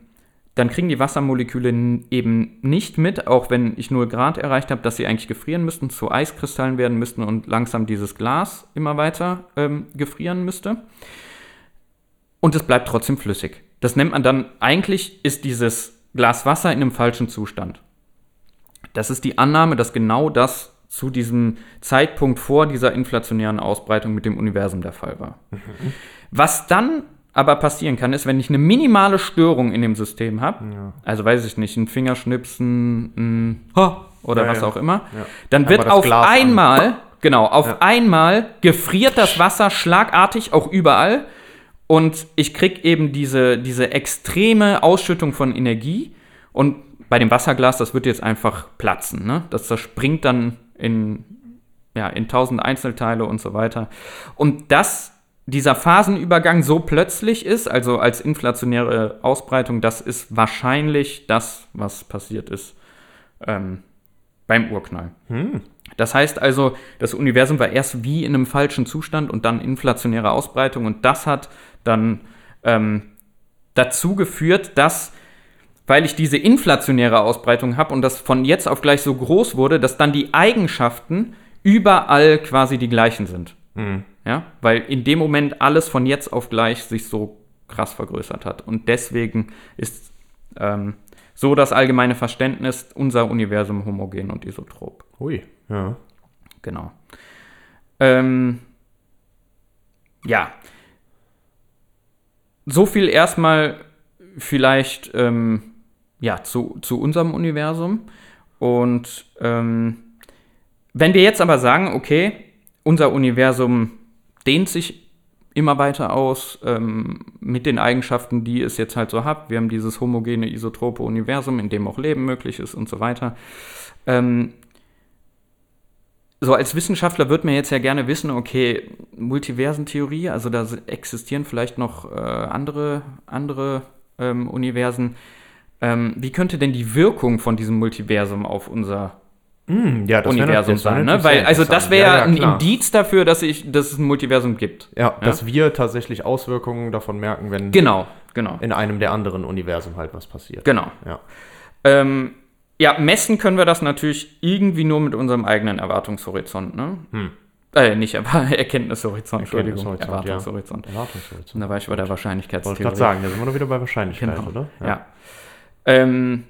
dann kriegen die Wassermoleküle eben nicht mit, auch wenn ich 0 Grad erreicht habe, dass sie eigentlich gefrieren müssten, zu Eiskristallen werden müssten und langsam dieses Glas immer weiter ähm, gefrieren müsste. Und es bleibt trotzdem flüssig. Das nennt man dann, eigentlich ist dieses Glas Wasser in einem falschen Zustand. Das ist die Annahme, dass genau das zu diesem Zeitpunkt vor dieser inflationären Ausbreitung mit dem Universum der Fall war. Was dann aber passieren kann, ist, wenn ich eine minimale Störung in dem System habe, also weiß ich nicht, ein Fingerschnipsen, ein Ha oder Ja, was ja. auch immer, Ja. dann wird das auf Glas an. einmal, genau, auf Ja. einmal gefriert das Wasser schlagartig auch überall und ich krieg eben diese, diese extreme Ausschüttung von Energie und bei dem Wasserglas, das wird jetzt einfach platzen, ne? Das zerspringt dann in, ja, in tausend Einzelteile und so weiter. Und dass dieser Phasenübergang so plötzlich ist, also als inflationäre Ausbreitung, das ist wahrscheinlich das, was passiert ist ähm, beim Urknall. Das heißt also, das Universum war erst wie in einem falschen Zustand und dann inflationäre Ausbreitung und das hat dann ähm, dazu geführt, dass, weil ich diese inflationäre Ausbreitung habe und das von jetzt auf gleich so groß wurde, dass dann die Eigenschaften überall quasi die gleichen sind. Ja, weil in dem Moment alles von jetzt auf gleich sich so krass vergrößert hat. Und deswegen ist ähm, so das allgemeine Verständnis unser Universum homogen und isotrop. Ui, ja. Genau. Ähm, ja. So viel erstmal vielleicht ähm, ja, zu, zu unserem Universum. Und ähm, wenn wir jetzt aber sagen, okay, unser Universum dehnt sich immer weiter aus ähm, mit den Eigenschaften, die es jetzt halt so hat. Wir haben dieses homogene, isotrope Universum, in dem auch Leben möglich ist und so weiter. Ähm, so als Wissenschaftler würde man jetzt ja gerne wissen, okay, Multiversentheorie, also da existieren vielleicht noch äh, andere, andere ähm, Universen. Ähm, wie könnte denn die Wirkung von diesem Multiversum auf unser Hm, ja, das Universum sein? Ne? Weil, also das wäre ja, ein klar. Indiz dafür, dass, ich, dass es ein Multiversum gibt. Ja, dass wir tatsächlich Auswirkungen davon merken, wenn Genau, genau, in einem der anderen Universen halt was passiert. genau. Ja. Ähm, ja, messen können wir das natürlich irgendwie nur mit unserem eigenen Erwartungshorizont, ne? Äh, nicht aber Erkenntnishorizont, Entschuldigung. Erkenntnishorizont, ja. Erwartungshorizont. Erwartungshorizont. Und da war ich bei der Wollte Wahrscheinlichkeitstheorie. ich gerade sagen, da sind wir doch wieder bei Wahrscheinlichkeit, Genau. oder? Ja. Ähm,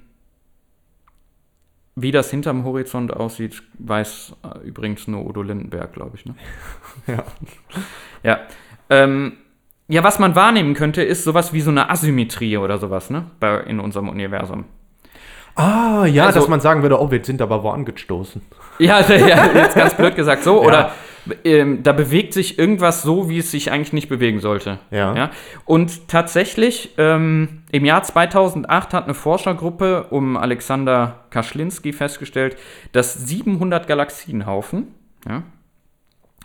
wie das hinterm Horizont aussieht, weiß äh, übrigens nur Udo Lindenberg, glaube ich. Ne? Ja. Ja. Ähm, ja, was man wahrnehmen könnte, ist sowas wie so eine Asymmetrie oder sowas, ne? Bei, in unserem Universum. Ah, ja, Also- dass man sagen würde, oh, wir sind aber wo angestoßen. Ja, ja jetzt ganz blöd gesagt so. Oder ähm, da bewegt sich irgendwas so, wie es sich eigentlich nicht bewegen sollte. Ja. ja? Und tatsächlich, ähm, im Jahr 2008 hat eine Forschergruppe um Alexander Kaschlinski festgestellt, dass 700 Galaxienhaufen, ja,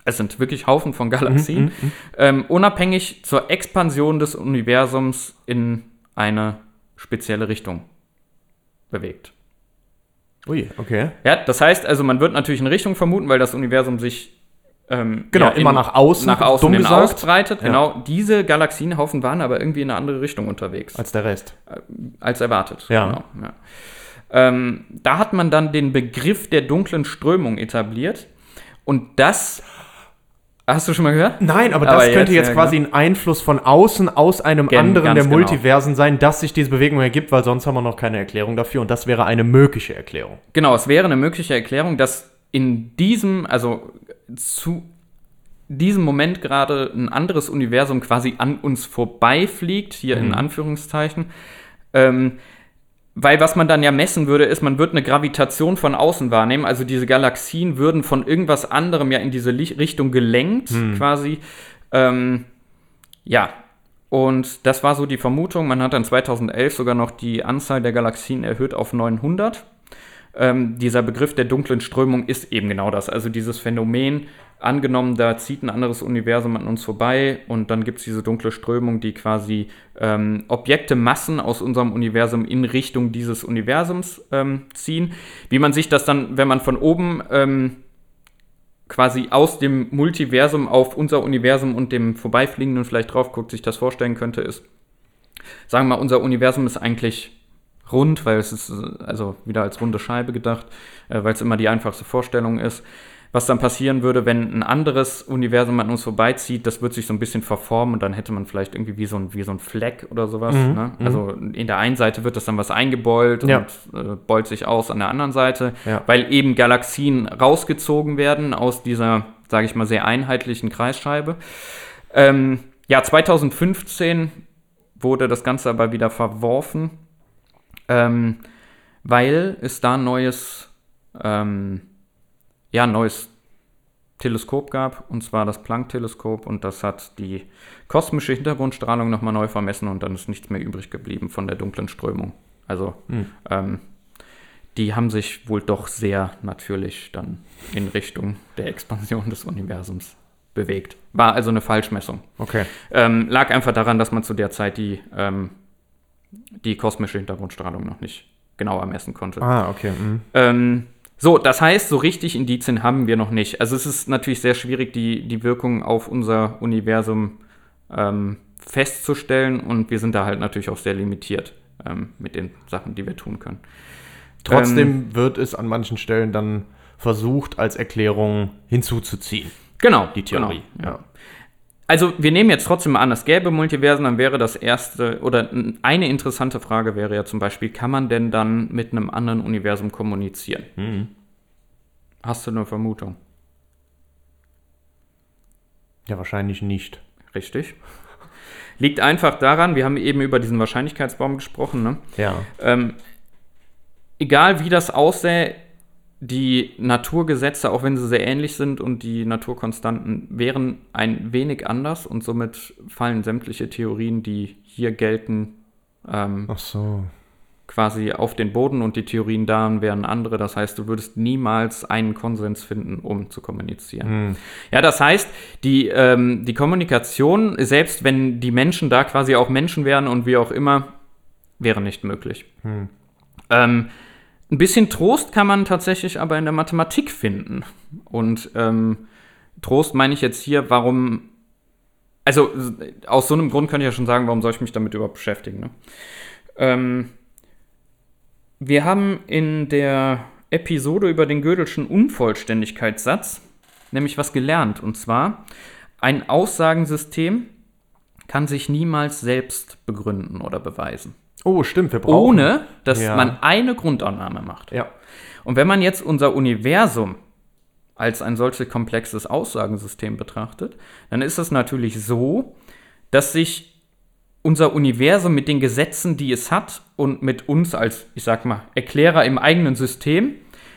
es sind wirklich Haufen von Galaxien, ähm, unabhängig zur Expansion des Universums in eine spezielle Richtung bewegt. Ui, okay. Ja, das heißt also, man wird natürlich eine Richtung vermuten, weil das Universum sich ähm, Genau, ja, immer nach außen, nach außen dumm gesagt. ausbreitet. Ja. Genau, diese Galaxienhaufen waren aber irgendwie in eine andere Richtung unterwegs Als der Rest. als erwartet. Ja. Genau, ja. Ähm, da hat man dann den Begriff der dunklen Strömung etabliert und das Hast du schon mal gehört? Nein, aber das Aber könnte jetzt, jetzt, quasi ein Einfluss von außen aus einem Gen- anderen der genau. Multiversen sein, dass sich diese Bewegung ergibt, weil sonst haben wir noch keine Erklärung dafür und das wäre eine mögliche Erklärung. Genau, es wäre eine mögliche Erklärung, dass in diesem, also zu diesem Moment gerade ein anderes Universum quasi an uns vorbeifliegt, hier in Anführungszeichen. Ähm, weil was man dann ja messen würde, ist, man würde eine Gravitation von außen wahrnehmen. Also diese Galaxien würden von irgendwas anderem ja in diese Richtung gelenkt, quasi. Ähm, ja, und das war so die Vermutung. Man hat dann 2011 sogar noch die Anzahl der Galaxien erhöht auf 900. Ähm, dieser Begriff der dunklen Strömung ist eben genau das. Also dieses Phänomen, angenommen, da zieht ein anderes Universum an uns vorbei und dann gibt es diese dunkle Strömung, die quasi ähm, Objekte, Massen aus unserem Universum in Richtung dieses Universums ähm, ziehen. Wie man sich das dann, wenn man von oben ähm, quasi aus dem Multiversum auf unser Universum und dem Vorbeifliegenden vielleicht drauf guckt, sich das vorstellen könnte, ist, sagen wir mal, unser Universum ist eigentlich rund, weil es ist also wieder als runde Scheibe gedacht, äh, weil es immer die einfachste Vorstellung ist. Was dann passieren würde, wenn ein anderes Universum an uns vorbeizieht, das wird sich so ein bisschen verformen und dann hätte man vielleicht irgendwie wie so ein, wie so ein Fleck oder sowas. Mhm, Ne? Also in der einen Seite wird das dann was eingebeult Ja. und äh, beult sich aus an der anderen Seite, Ja. weil eben Galaxien rausgezogen werden aus dieser, sage ich mal, sehr einheitlichen Kreisscheibe. Ähm, ja, 2015 wurde das Ganze aber wieder verworfen, ähm, weil es da ein neues, ähm, ja, ein neues Teleskop gab, und zwar das Planck-Teleskop, und das hat die kosmische Hintergrundstrahlung nochmal neu vermessen und dann ist nichts mehr übrig geblieben von der dunklen Strömung. Also, Hm. ähm, die haben sich wohl doch sehr natürlich dann in Richtung der Expansion des Universums bewegt. War also eine Falschmessung. Okay. Ähm, lag einfach daran, dass man zu der Zeit die, ähm, die kosmische Hintergrundstrahlung noch nicht genauer messen konnte. Ah, okay. mhm. Ähm, so, das heißt, so richtig Indizien haben wir noch nicht. Also es ist natürlich sehr schwierig, die, die Wirkung auf unser Universum ähm, festzustellen und wir sind da halt natürlich auch sehr limitiert ähm, mit den Sachen, die wir tun können. Trotzdem Ähm, wird es an manchen Stellen dann versucht, als Erklärung hinzuzuziehen. Genau, Die Theorie. Genau, ja. Also wir nehmen jetzt trotzdem mal an, es gäbe Multiversen, dann wäre das erste, oder eine interessante Frage wäre ja zum Beispiel, kann man denn dann mit einem anderen Universum kommunizieren? Mhm. Hast du eine Vermutung? Ja, wahrscheinlich nicht. Richtig. Liegt einfach daran, wir haben eben über diesen Wahrscheinlichkeitsbaum gesprochen, ne? Ja. Ähm, egal wie das aussähe, die Naturgesetze, auch wenn sie sehr ähnlich sind und die Naturkonstanten wären ein wenig anders und somit fallen sämtliche Theorien, die hier gelten, ähm, so. quasi auf den Boden und die Theorien da wären andere. Das heißt, du würdest niemals einen Konsens finden, um zu kommunizieren. Hm. Ja, das heißt, die, ähm, die Kommunikation, selbst wenn die Menschen da quasi auch Menschen wären und wie auch immer, wäre nicht möglich. Hm. Ähm, ein bisschen Trost kann man tatsächlich aber in der Mathematik finden. Und ähm, Trost meine ich jetzt hier, warum. Also, aus so einem Grund kann ich ja schon sagen, warum soll ich mich damit überhaupt beschäftigen. Ne? Ähm, wir haben in der Episode über den Gödelschen Unvollständigkeitssatz nämlich was gelernt. Und zwar, ein Aussagensystem kann sich niemals selbst begründen oder beweisen. Oh, stimmt, wir brauchen. Ohne, dass Ja. man eine Grundannahme macht. Ja. Und wenn man jetzt unser Universum als ein solches komplexes Aussagensystem betrachtet, dann ist es natürlich so, dass sich unser Universum mit den Gesetzen, die es hat, und mit uns als, ich sag mal, Erklärer im eigenen System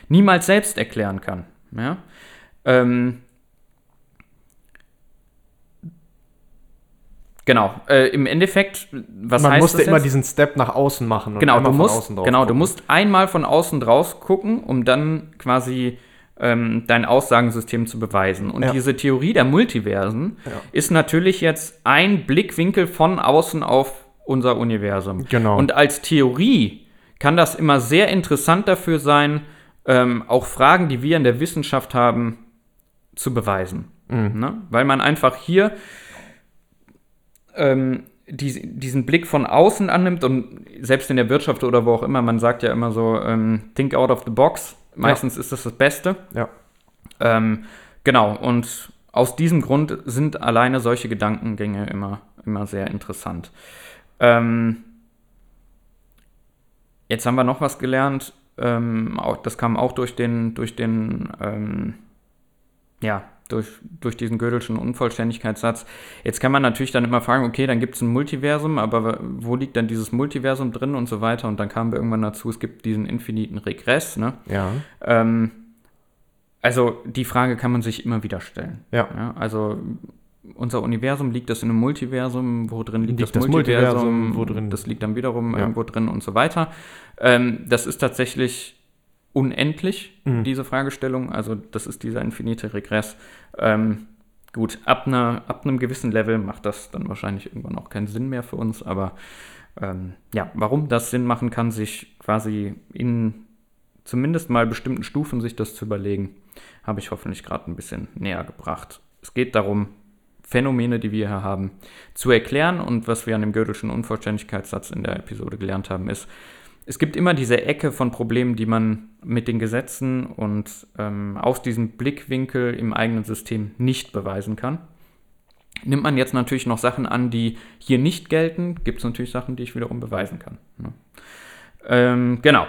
niemals selbst erklären kann. Ja? Ähm, genau. Äh, Im Endeffekt, was Man heißt musste das immer jetzt? diesen Step nach außen machen. Genau, einmal du von musst, genau du musst einmal von außen draus gucken, um dann quasi ähm, dein Aussagensystem zu beweisen. Und Ja. diese Theorie der Multiversen Ja. ist natürlich jetzt ein Blickwinkel von außen auf unser Universum. Genau. Und als Theorie kann das immer sehr interessant dafür sein, ähm, auch Fragen, die wir in der Wissenschaft haben, zu beweisen. Mhm. Ne? Weil man einfach hier ähm, die, diesen Blick von außen annimmt und selbst in der Wirtschaft oder wo auch immer, man sagt ja immer so, ähm, think out of the box. Meistens ist das das Beste. Ja. Ähm, genau, und aus diesem Grund sind alleine solche Gedankengänge immer, immer sehr interessant. Ähm, jetzt haben wir noch was gelernt. Ähm, auch, das kam auch durch den, durch den, ähm, ja, durch, durch diesen Gödelschen Unvollständigkeitssatz. Jetzt kann man natürlich dann immer fragen, okay, dann gibt es ein Multiversum, aber wo liegt dann dieses Multiversum drin und so weiter? Und dann kamen wir irgendwann dazu, es gibt diesen infiniten Regress, ne? Ja. Ähm, also die Frage kann man sich immer wieder stellen. Ja. Ja, also unser Universum liegt das in einem Multiversum, wo drin liegt, Liegt das, das Multiversum, Multiversum, wo drin- das liegt dann wiederum Ja. irgendwo drin und so weiter. Ähm, das ist tatsächlich unendlich, Mhm. diese Fragestellung. Also das ist dieser infinite Regress. Ähm, gut, ab, einer, ab einem gewissen Level macht das dann wahrscheinlich irgendwann auch keinen Sinn mehr für uns, aber ähm, ja, warum das Sinn machen kann, sich quasi in zumindest mal bestimmten Stufen sich das zu überlegen, habe ich hoffentlich gerade ein bisschen näher gebracht. Es geht darum, Phänomene, die wir hier haben, zu erklären. Und was wir an dem Gödelschen Unvollständigkeitssatz in der Episode gelernt haben, ist, es gibt immer diese Ecke von Problemen, die man mit den Gesetzen und ähm, aus diesem Blickwinkel im eigenen System nicht beweisen kann. Nimmt man jetzt natürlich noch Sachen an, die hier nicht gelten, gibt es natürlich Sachen, die ich wiederum beweisen kann. Ne? Ähm, genau.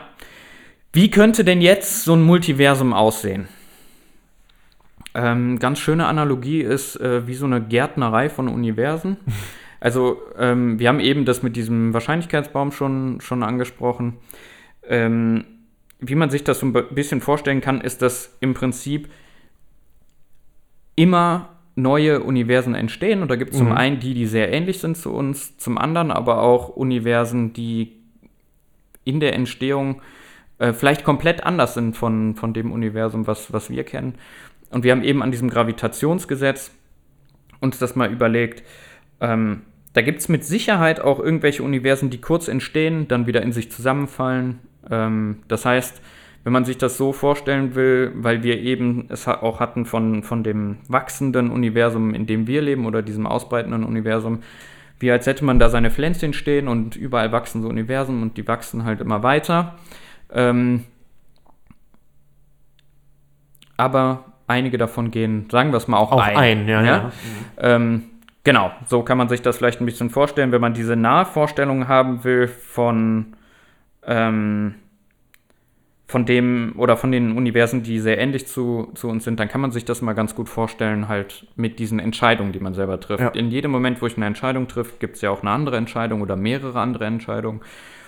Wie könnte denn jetzt so ein Multiversum aussehen? Ähm, ganz schöne Analogie ist äh, wie so eine Gärtnerei von Universen. Also ähm, wir haben eben das mit diesem Wahrscheinlichkeitsbaum schon, schon angesprochen. Ähm, wie man sich das so ein bisschen vorstellen kann, ist, dass im Prinzip immer neue Universen entstehen. Und da gibt es mhm. zum einen die, die sehr ähnlich sind zu uns, zum anderen aber auch Universen, die in der Entstehung äh, vielleicht komplett anders sind von, von dem Universum, was, was wir kennen. Und wir haben eben an diesem Gravitationsgesetz uns das mal überlegt. Ähm, da gibt es mit Sicherheit auch irgendwelche Universen, die kurz entstehen, dann wieder in sich zusammenfallen. Ähm, das heißt, wenn man sich das so vorstellen will, weil wir eben es auch hatten von, von dem wachsenden Universum, in dem wir leben, oder diesem ausbreitenden Universum, wie als hätte man da seine Pflänzchen stehen und überall wachsen so Universen und die wachsen halt immer weiter. Ähm, aber einige davon gehen, sagen wir es mal, auch, auch ein. ein ja, ja. ja. Ähm, Genau, so kann man sich das vielleicht ein bisschen vorstellen, wenn man diese nahe Vorstellung haben will von, ähm, von dem oder von den Universen, die sehr ähnlich zu, zu uns sind, dann kann man sich das mal ganz gut vorstellen, halt mit diesen Entscheidungen, die man selber trifft. Ja. In jedem Moment, wo ich eine Entscheidung trifft, gibt es ja auch eine andere Entscheidung oder mehrere andere Entscheidungen.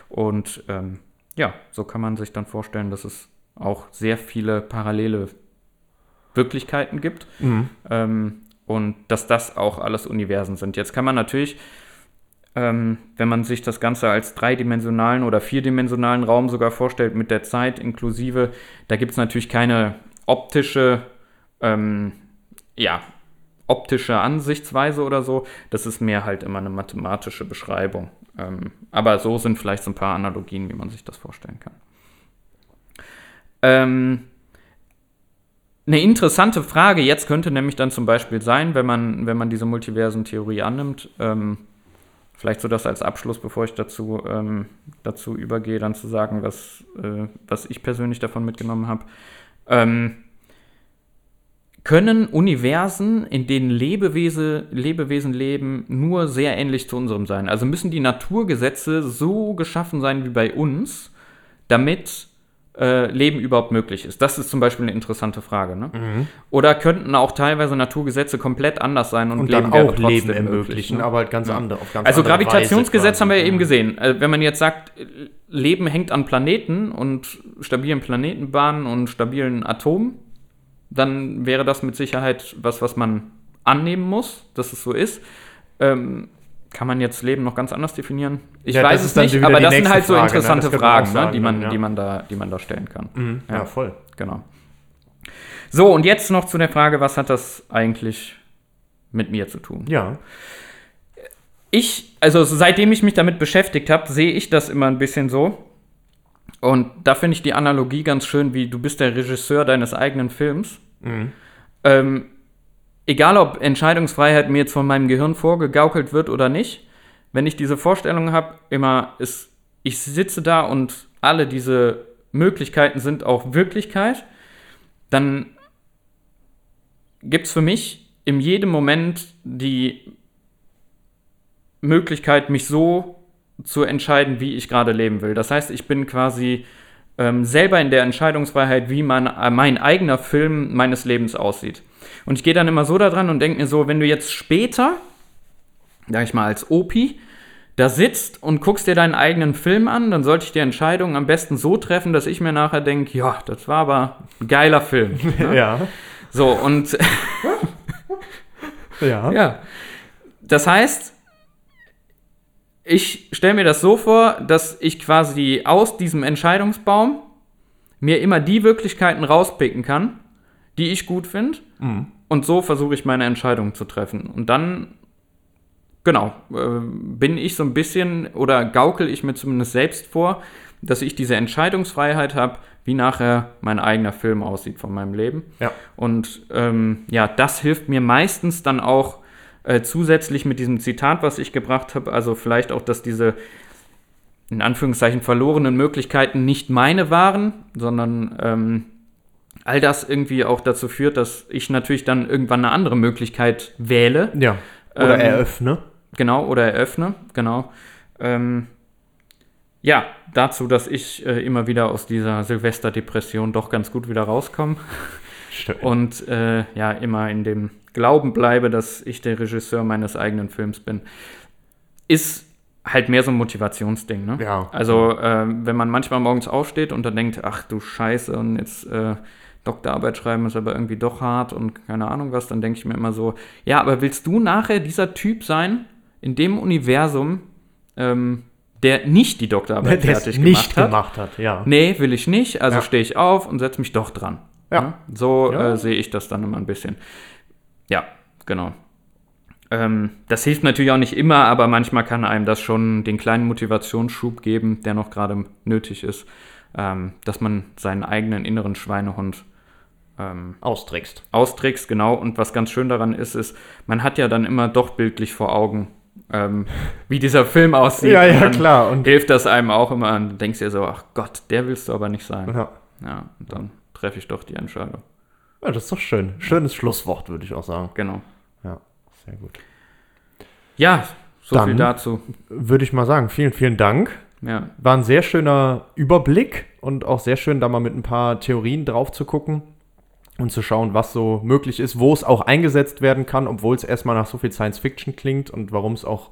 Und ähm, ja, so kann man sich dann vorstellen, dass es auch sehr viele parallele Wirklichkeiten gibt. Mhm. Ähm, und dass das auch alles Universen sind. Jetzt kann man natürlich, ähm, wenn man sich das Ganze als dreidimensionalen oder vierdimensionalen Raum sogar vorstellt, mit der Zeit inklusive, da gibt es natürlich keine optische, ähm, ja, optische Ansichtsweise oder so. Das ist mehr halt immer eine mathematische Beschreibung. Ähm, aber so sind vielleicht so ein paar Analogien, wie man sich das vorstellen kann. Ähm, eine interessante Frage jetzt könnte nämlich dann zum Beispiel sein, wenn man, wenn man diese Multiversen-Theorie annimmt, ähm, vielleicht so das als Abschluss, bevor ich dazu, ähm, dazu übergehe, dann zu sagen, was, äh, was ich persönlich davon mitgenommen habe. Ähm, können Universen, in denen Lebewesen, Lebewesen leben, nur sehr ähnlich zu unserem sein? Also müssen die Naturgesetze so geschaffen sein wie bei uns, damit äh, Leben überhaupt möglich ist. Das ist zum Beispiel eine interessante Frage. Ne? Mhm. Oder könnten auch teilweise Naturgesetze komplett anders sein und, und Leben dann auch Leben ermöglichen, ne? aber halt ganz ja. andere. Ganz also Gravitationsgesetz haben wir ja eben gesehen. Also wenn man jetzt sagt, Leben hängt an Planeten und stabilen Planetenbahnen und stabilen Atomen, dann wäre das mit Sicherheit was, was man annehmen muss, dass es so ist. Ähm, kann man jetzt Leben noch ganz anders definieren? Ich ja, weiß es nicht, aber das sind halt so Frage, ne? interessante ne? Fragen, sagen, ne? die, man, ja. die, man da, die man da stellen kann. Mhm. Ja. ja, voll. Genau. So, und jetzt noch zu der Frage, was hat das eigentlich mit mir zu tun? Ja. Ich, also seitdem ich mich damit beschäftigt habe, sehe ich das immer ein bisschen so. Und da finde ich die Analogie ganz schön, wie du bist der Regisseur deines eigenen Films. Mhm. Ähm, egal ob Entscheidungsfreiheit mir jetzt von meinem Gehirn vorgegaukelt wird oder nicht, wenn ich diese Vorstellung habe, immer ist, ich sitze da und alle diese Möglichkeiten sind auch Wirklichkeit, dann gibt es für mich in jedem Moment die Möglichkeit, mich so zu entscheiden, wie ich gerade leben will. Das heißt, ich bin quasi ähm, selber in der Entscheidungsfreiheit, wie man, äh, mein eigener Film meines Lebens aussieht. Und ich gehe dann immer so da dran und denke mir so, wenn du jetzt später, sag ich mal als Opi, da sitzt und guckst dir deinen eigenen Film an, dann sollte ich die Entscheidung am besten so treffen, dass ich mir nachher denke, ja, das war aber ein geiler Film. Ne? ja. So, und ja. ja. Das heißt, ich stelle mir das so vor, dass ich quasi aus diesem Entscheidungsbaum mir immer die Wirklichkeiten rauspicken kann, die ich gut finde. Mhm. Und so versuche ich meine Entscheidung zu treffen. Und dann, genau, äh, bin ich so ein bisschen oder gaukel ich mir zumindest selbst vor, dass ich diese Entscheidungsfreiheit habe, wie nachher mein eigener Film aussieht von meinem Leben. Ja. Und ähm, ja, das hilft mir meistens dann auch Äh, zusätzlich mit diesem Zitat, was ich gebracht habe, also vielleicht auch, dass diese in Anführungszeichen verlorenen Möglichkeiten nicht meine waren, sondern ähm, all das irgendwie auch dazu führt, dass ich natürlich dann irgendwann eine andere Möglichkeit wähle. Ja. Oder Ähm, eröffne. Genau, oder eröffne, genau. Ähm, ja, dazu, dass ich äh, immer wieder aus dieser Silvesterdepression doch ganz gut wieder rauskomme Schön. und äh, ja, immer in dem Glauben bleibe, dass ich der Regisseur meines eigenen Films bin, ist halt mehr so ein Motivationsding, ne? Ja. Also, ähm, wenn man manchmal morgens aufsteht und dann denkt, ach du Scheiße, und jetzt äh, Doktorarbeit schreiben ist aber irgendwie doch hart und keine Ahnung was, dann denke ich mir immer so, ja, aber willst du nachher dieser Typ sein, in dem Universum, ähm, der nicht die Doktorarbeit fertig nicht gemacht hat? gemacht hat, ja. Nee, will ich nicht. Also Ja. stehe ich auf und setze mich doch dran. Ja. Ne? So Ja. Äh, sehe ich das dann immer ein bisschen. Ja, genau. Ähm, das hilft natürlich auch nicht immer, aber manchmal kann einem das schon den kleinen Motivationsschub geben, der noch gerade nötig ist, ähm, dass man seinen eigenen inneren Schweinehund ähm, Austrickst. austrickst, genau. Und was ganz schön daran ist, ist, man hat ja dann immer doch bildlich vor Augen, ähm, wie dieser Film aussieht. Ja, ja, klar. Und Hilft das einem auch immer und du denkst dir so, ach Gott, der willst du aber nicht sein. ja. Ja, und dann treffe ich doch die Entscheidung. Ja, das ist doch schön. Schönes Schlusswort, würde ich auch sagen. Genau. Ja, sehr gut. Ja, so Dann- viel dazu. Würde ich mal sagen, vielen, vielen Dank. Ja, War ein sehr schöner Überblick und auch sehr schön, da mal mit ein paar Theorien drauf zu gucken und zu schauen, was so möglich ist, wo es auch eingesetzt werden kann, obwohl es erstmal nach so viel Science Fiction klingt und warum es auch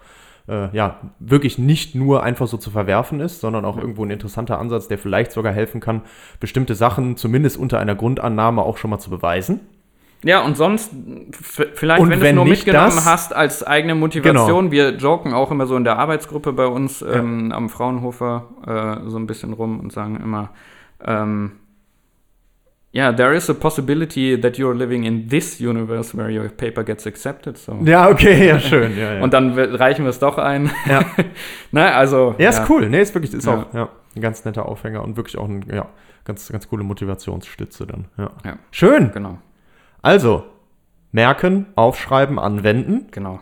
äh, ja wirklich nicht nur einfach so zu verwerfen ist, sondern auch irgendwo ein interessanter Ansatz, der vielleicht sogar helfen kann, bestimmte Sachen zumindest unter einer Grundannahme auch schon mal zu beweisen. ja und sonst, vielleicht, Und wenn du es wenn nur mitgenommen das- Genau. hast als eigene Motivation, wir joken auch immer so in der Arbeitsgruppe bei uns ähm, am Fraunhofer äh, so ein bisschen rum und sagen immer, ähm, ja, there is a possibility that you're living in this universe where your paper gets accepted. So. Ja, okay, ja, schön. Ja, ja. Und dann reichen wir es doch ein. Ja. ne, also. Ja, ist cool. Nee, ist wirklich, ist Ja. auch ja, ein ganz netter Aufhänger und wirklich auch ein, ja, ganz, ganz coole Motivationsstütze dann. Ja. Ja. Schön. Genau, Also, merken, aufschreiben, anwenden. genau.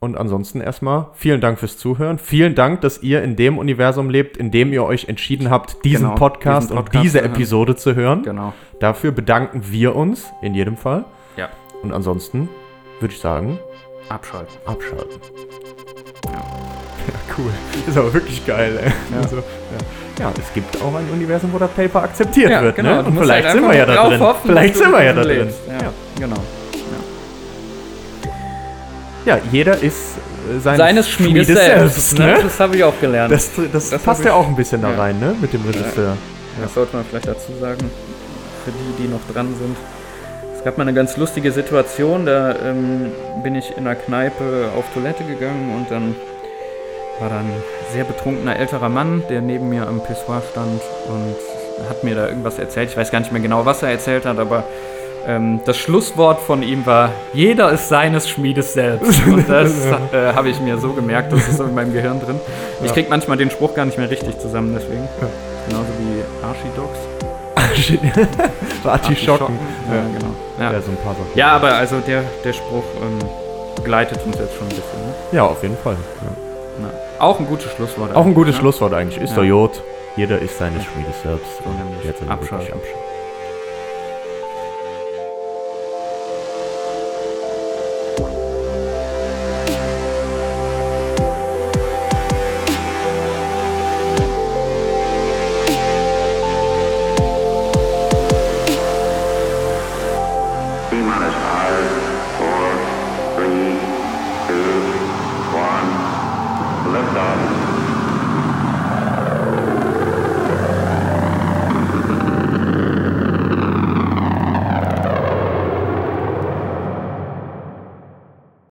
Und ansonsten erstmal vielen Dank fürs Zuhören. Vielen Dank, dass ihr in dem Universum lebt, in dem ihr euch entschieden habt, diesen Genau, Podcast diesen und Podcast diese zu hören. Episode zu hören. Genau. Dafür bedanken wir uns in jedem Fall. Ja. Und ansonsten würde ich sagen, Abschalten. abschalten. Ja. cool. Ist aber wirklich geil, ey. Ja. Also, ja. ja, es gibt auch ein Universum, wo das Paper akzeptiert wird. genau. Ne? Und vielleicht halt sind wir ja da drin. vielleicht sind wir ja da drin Ja. genau. Ja, jeder ist äh, seines, Seines Schmiedes, selbst. ne? ne? Das habe ich auch gelernt. Das, das, Das passt ja auch ein bisschen da ja. rein, ne? Mit dem Regisseur. Das sollte man vielleicht dazu sagen, für die, die noch dran sind. Es gab mal eine ganz lustige Situation, da ähm, bin ich in einer Kneipe auf Toilette gegangen und dann war da ein sehr betrunkener älterer Mann, der neben mir am Pissoir stand und hat mir da irgendwas erzählt. Ich weiß gar nicht mehr genau, was er erzählt hat, aber ähm, das Schlusswort von ihm war, jeder ist seines Schmiedes selbst. Und das äh, habe ich mir so gemerkt, das ist so in meinem Gehirn drin. Ich Ja. krieg manchmal den Spruch gar nicht mehr richtig zusammen, deswegen. Genauso wie Archidox. Artischocken. Ja, Ja. genau. Ja. Ja. so ein paar Sachen. ja, aber also der, der Spruch ähm, begleitet uns jetzt schon ein bisschen. Ne? Ja, auf jeden Fall. Ja. Auch ein gutes Schlusswort. Auch ein gutes ne? Schlusswort eigentlich. Ist doch Jod. Jeder ist seines Schmiedes selbst. Nämlich. Jetzt Abschalten. abschalten.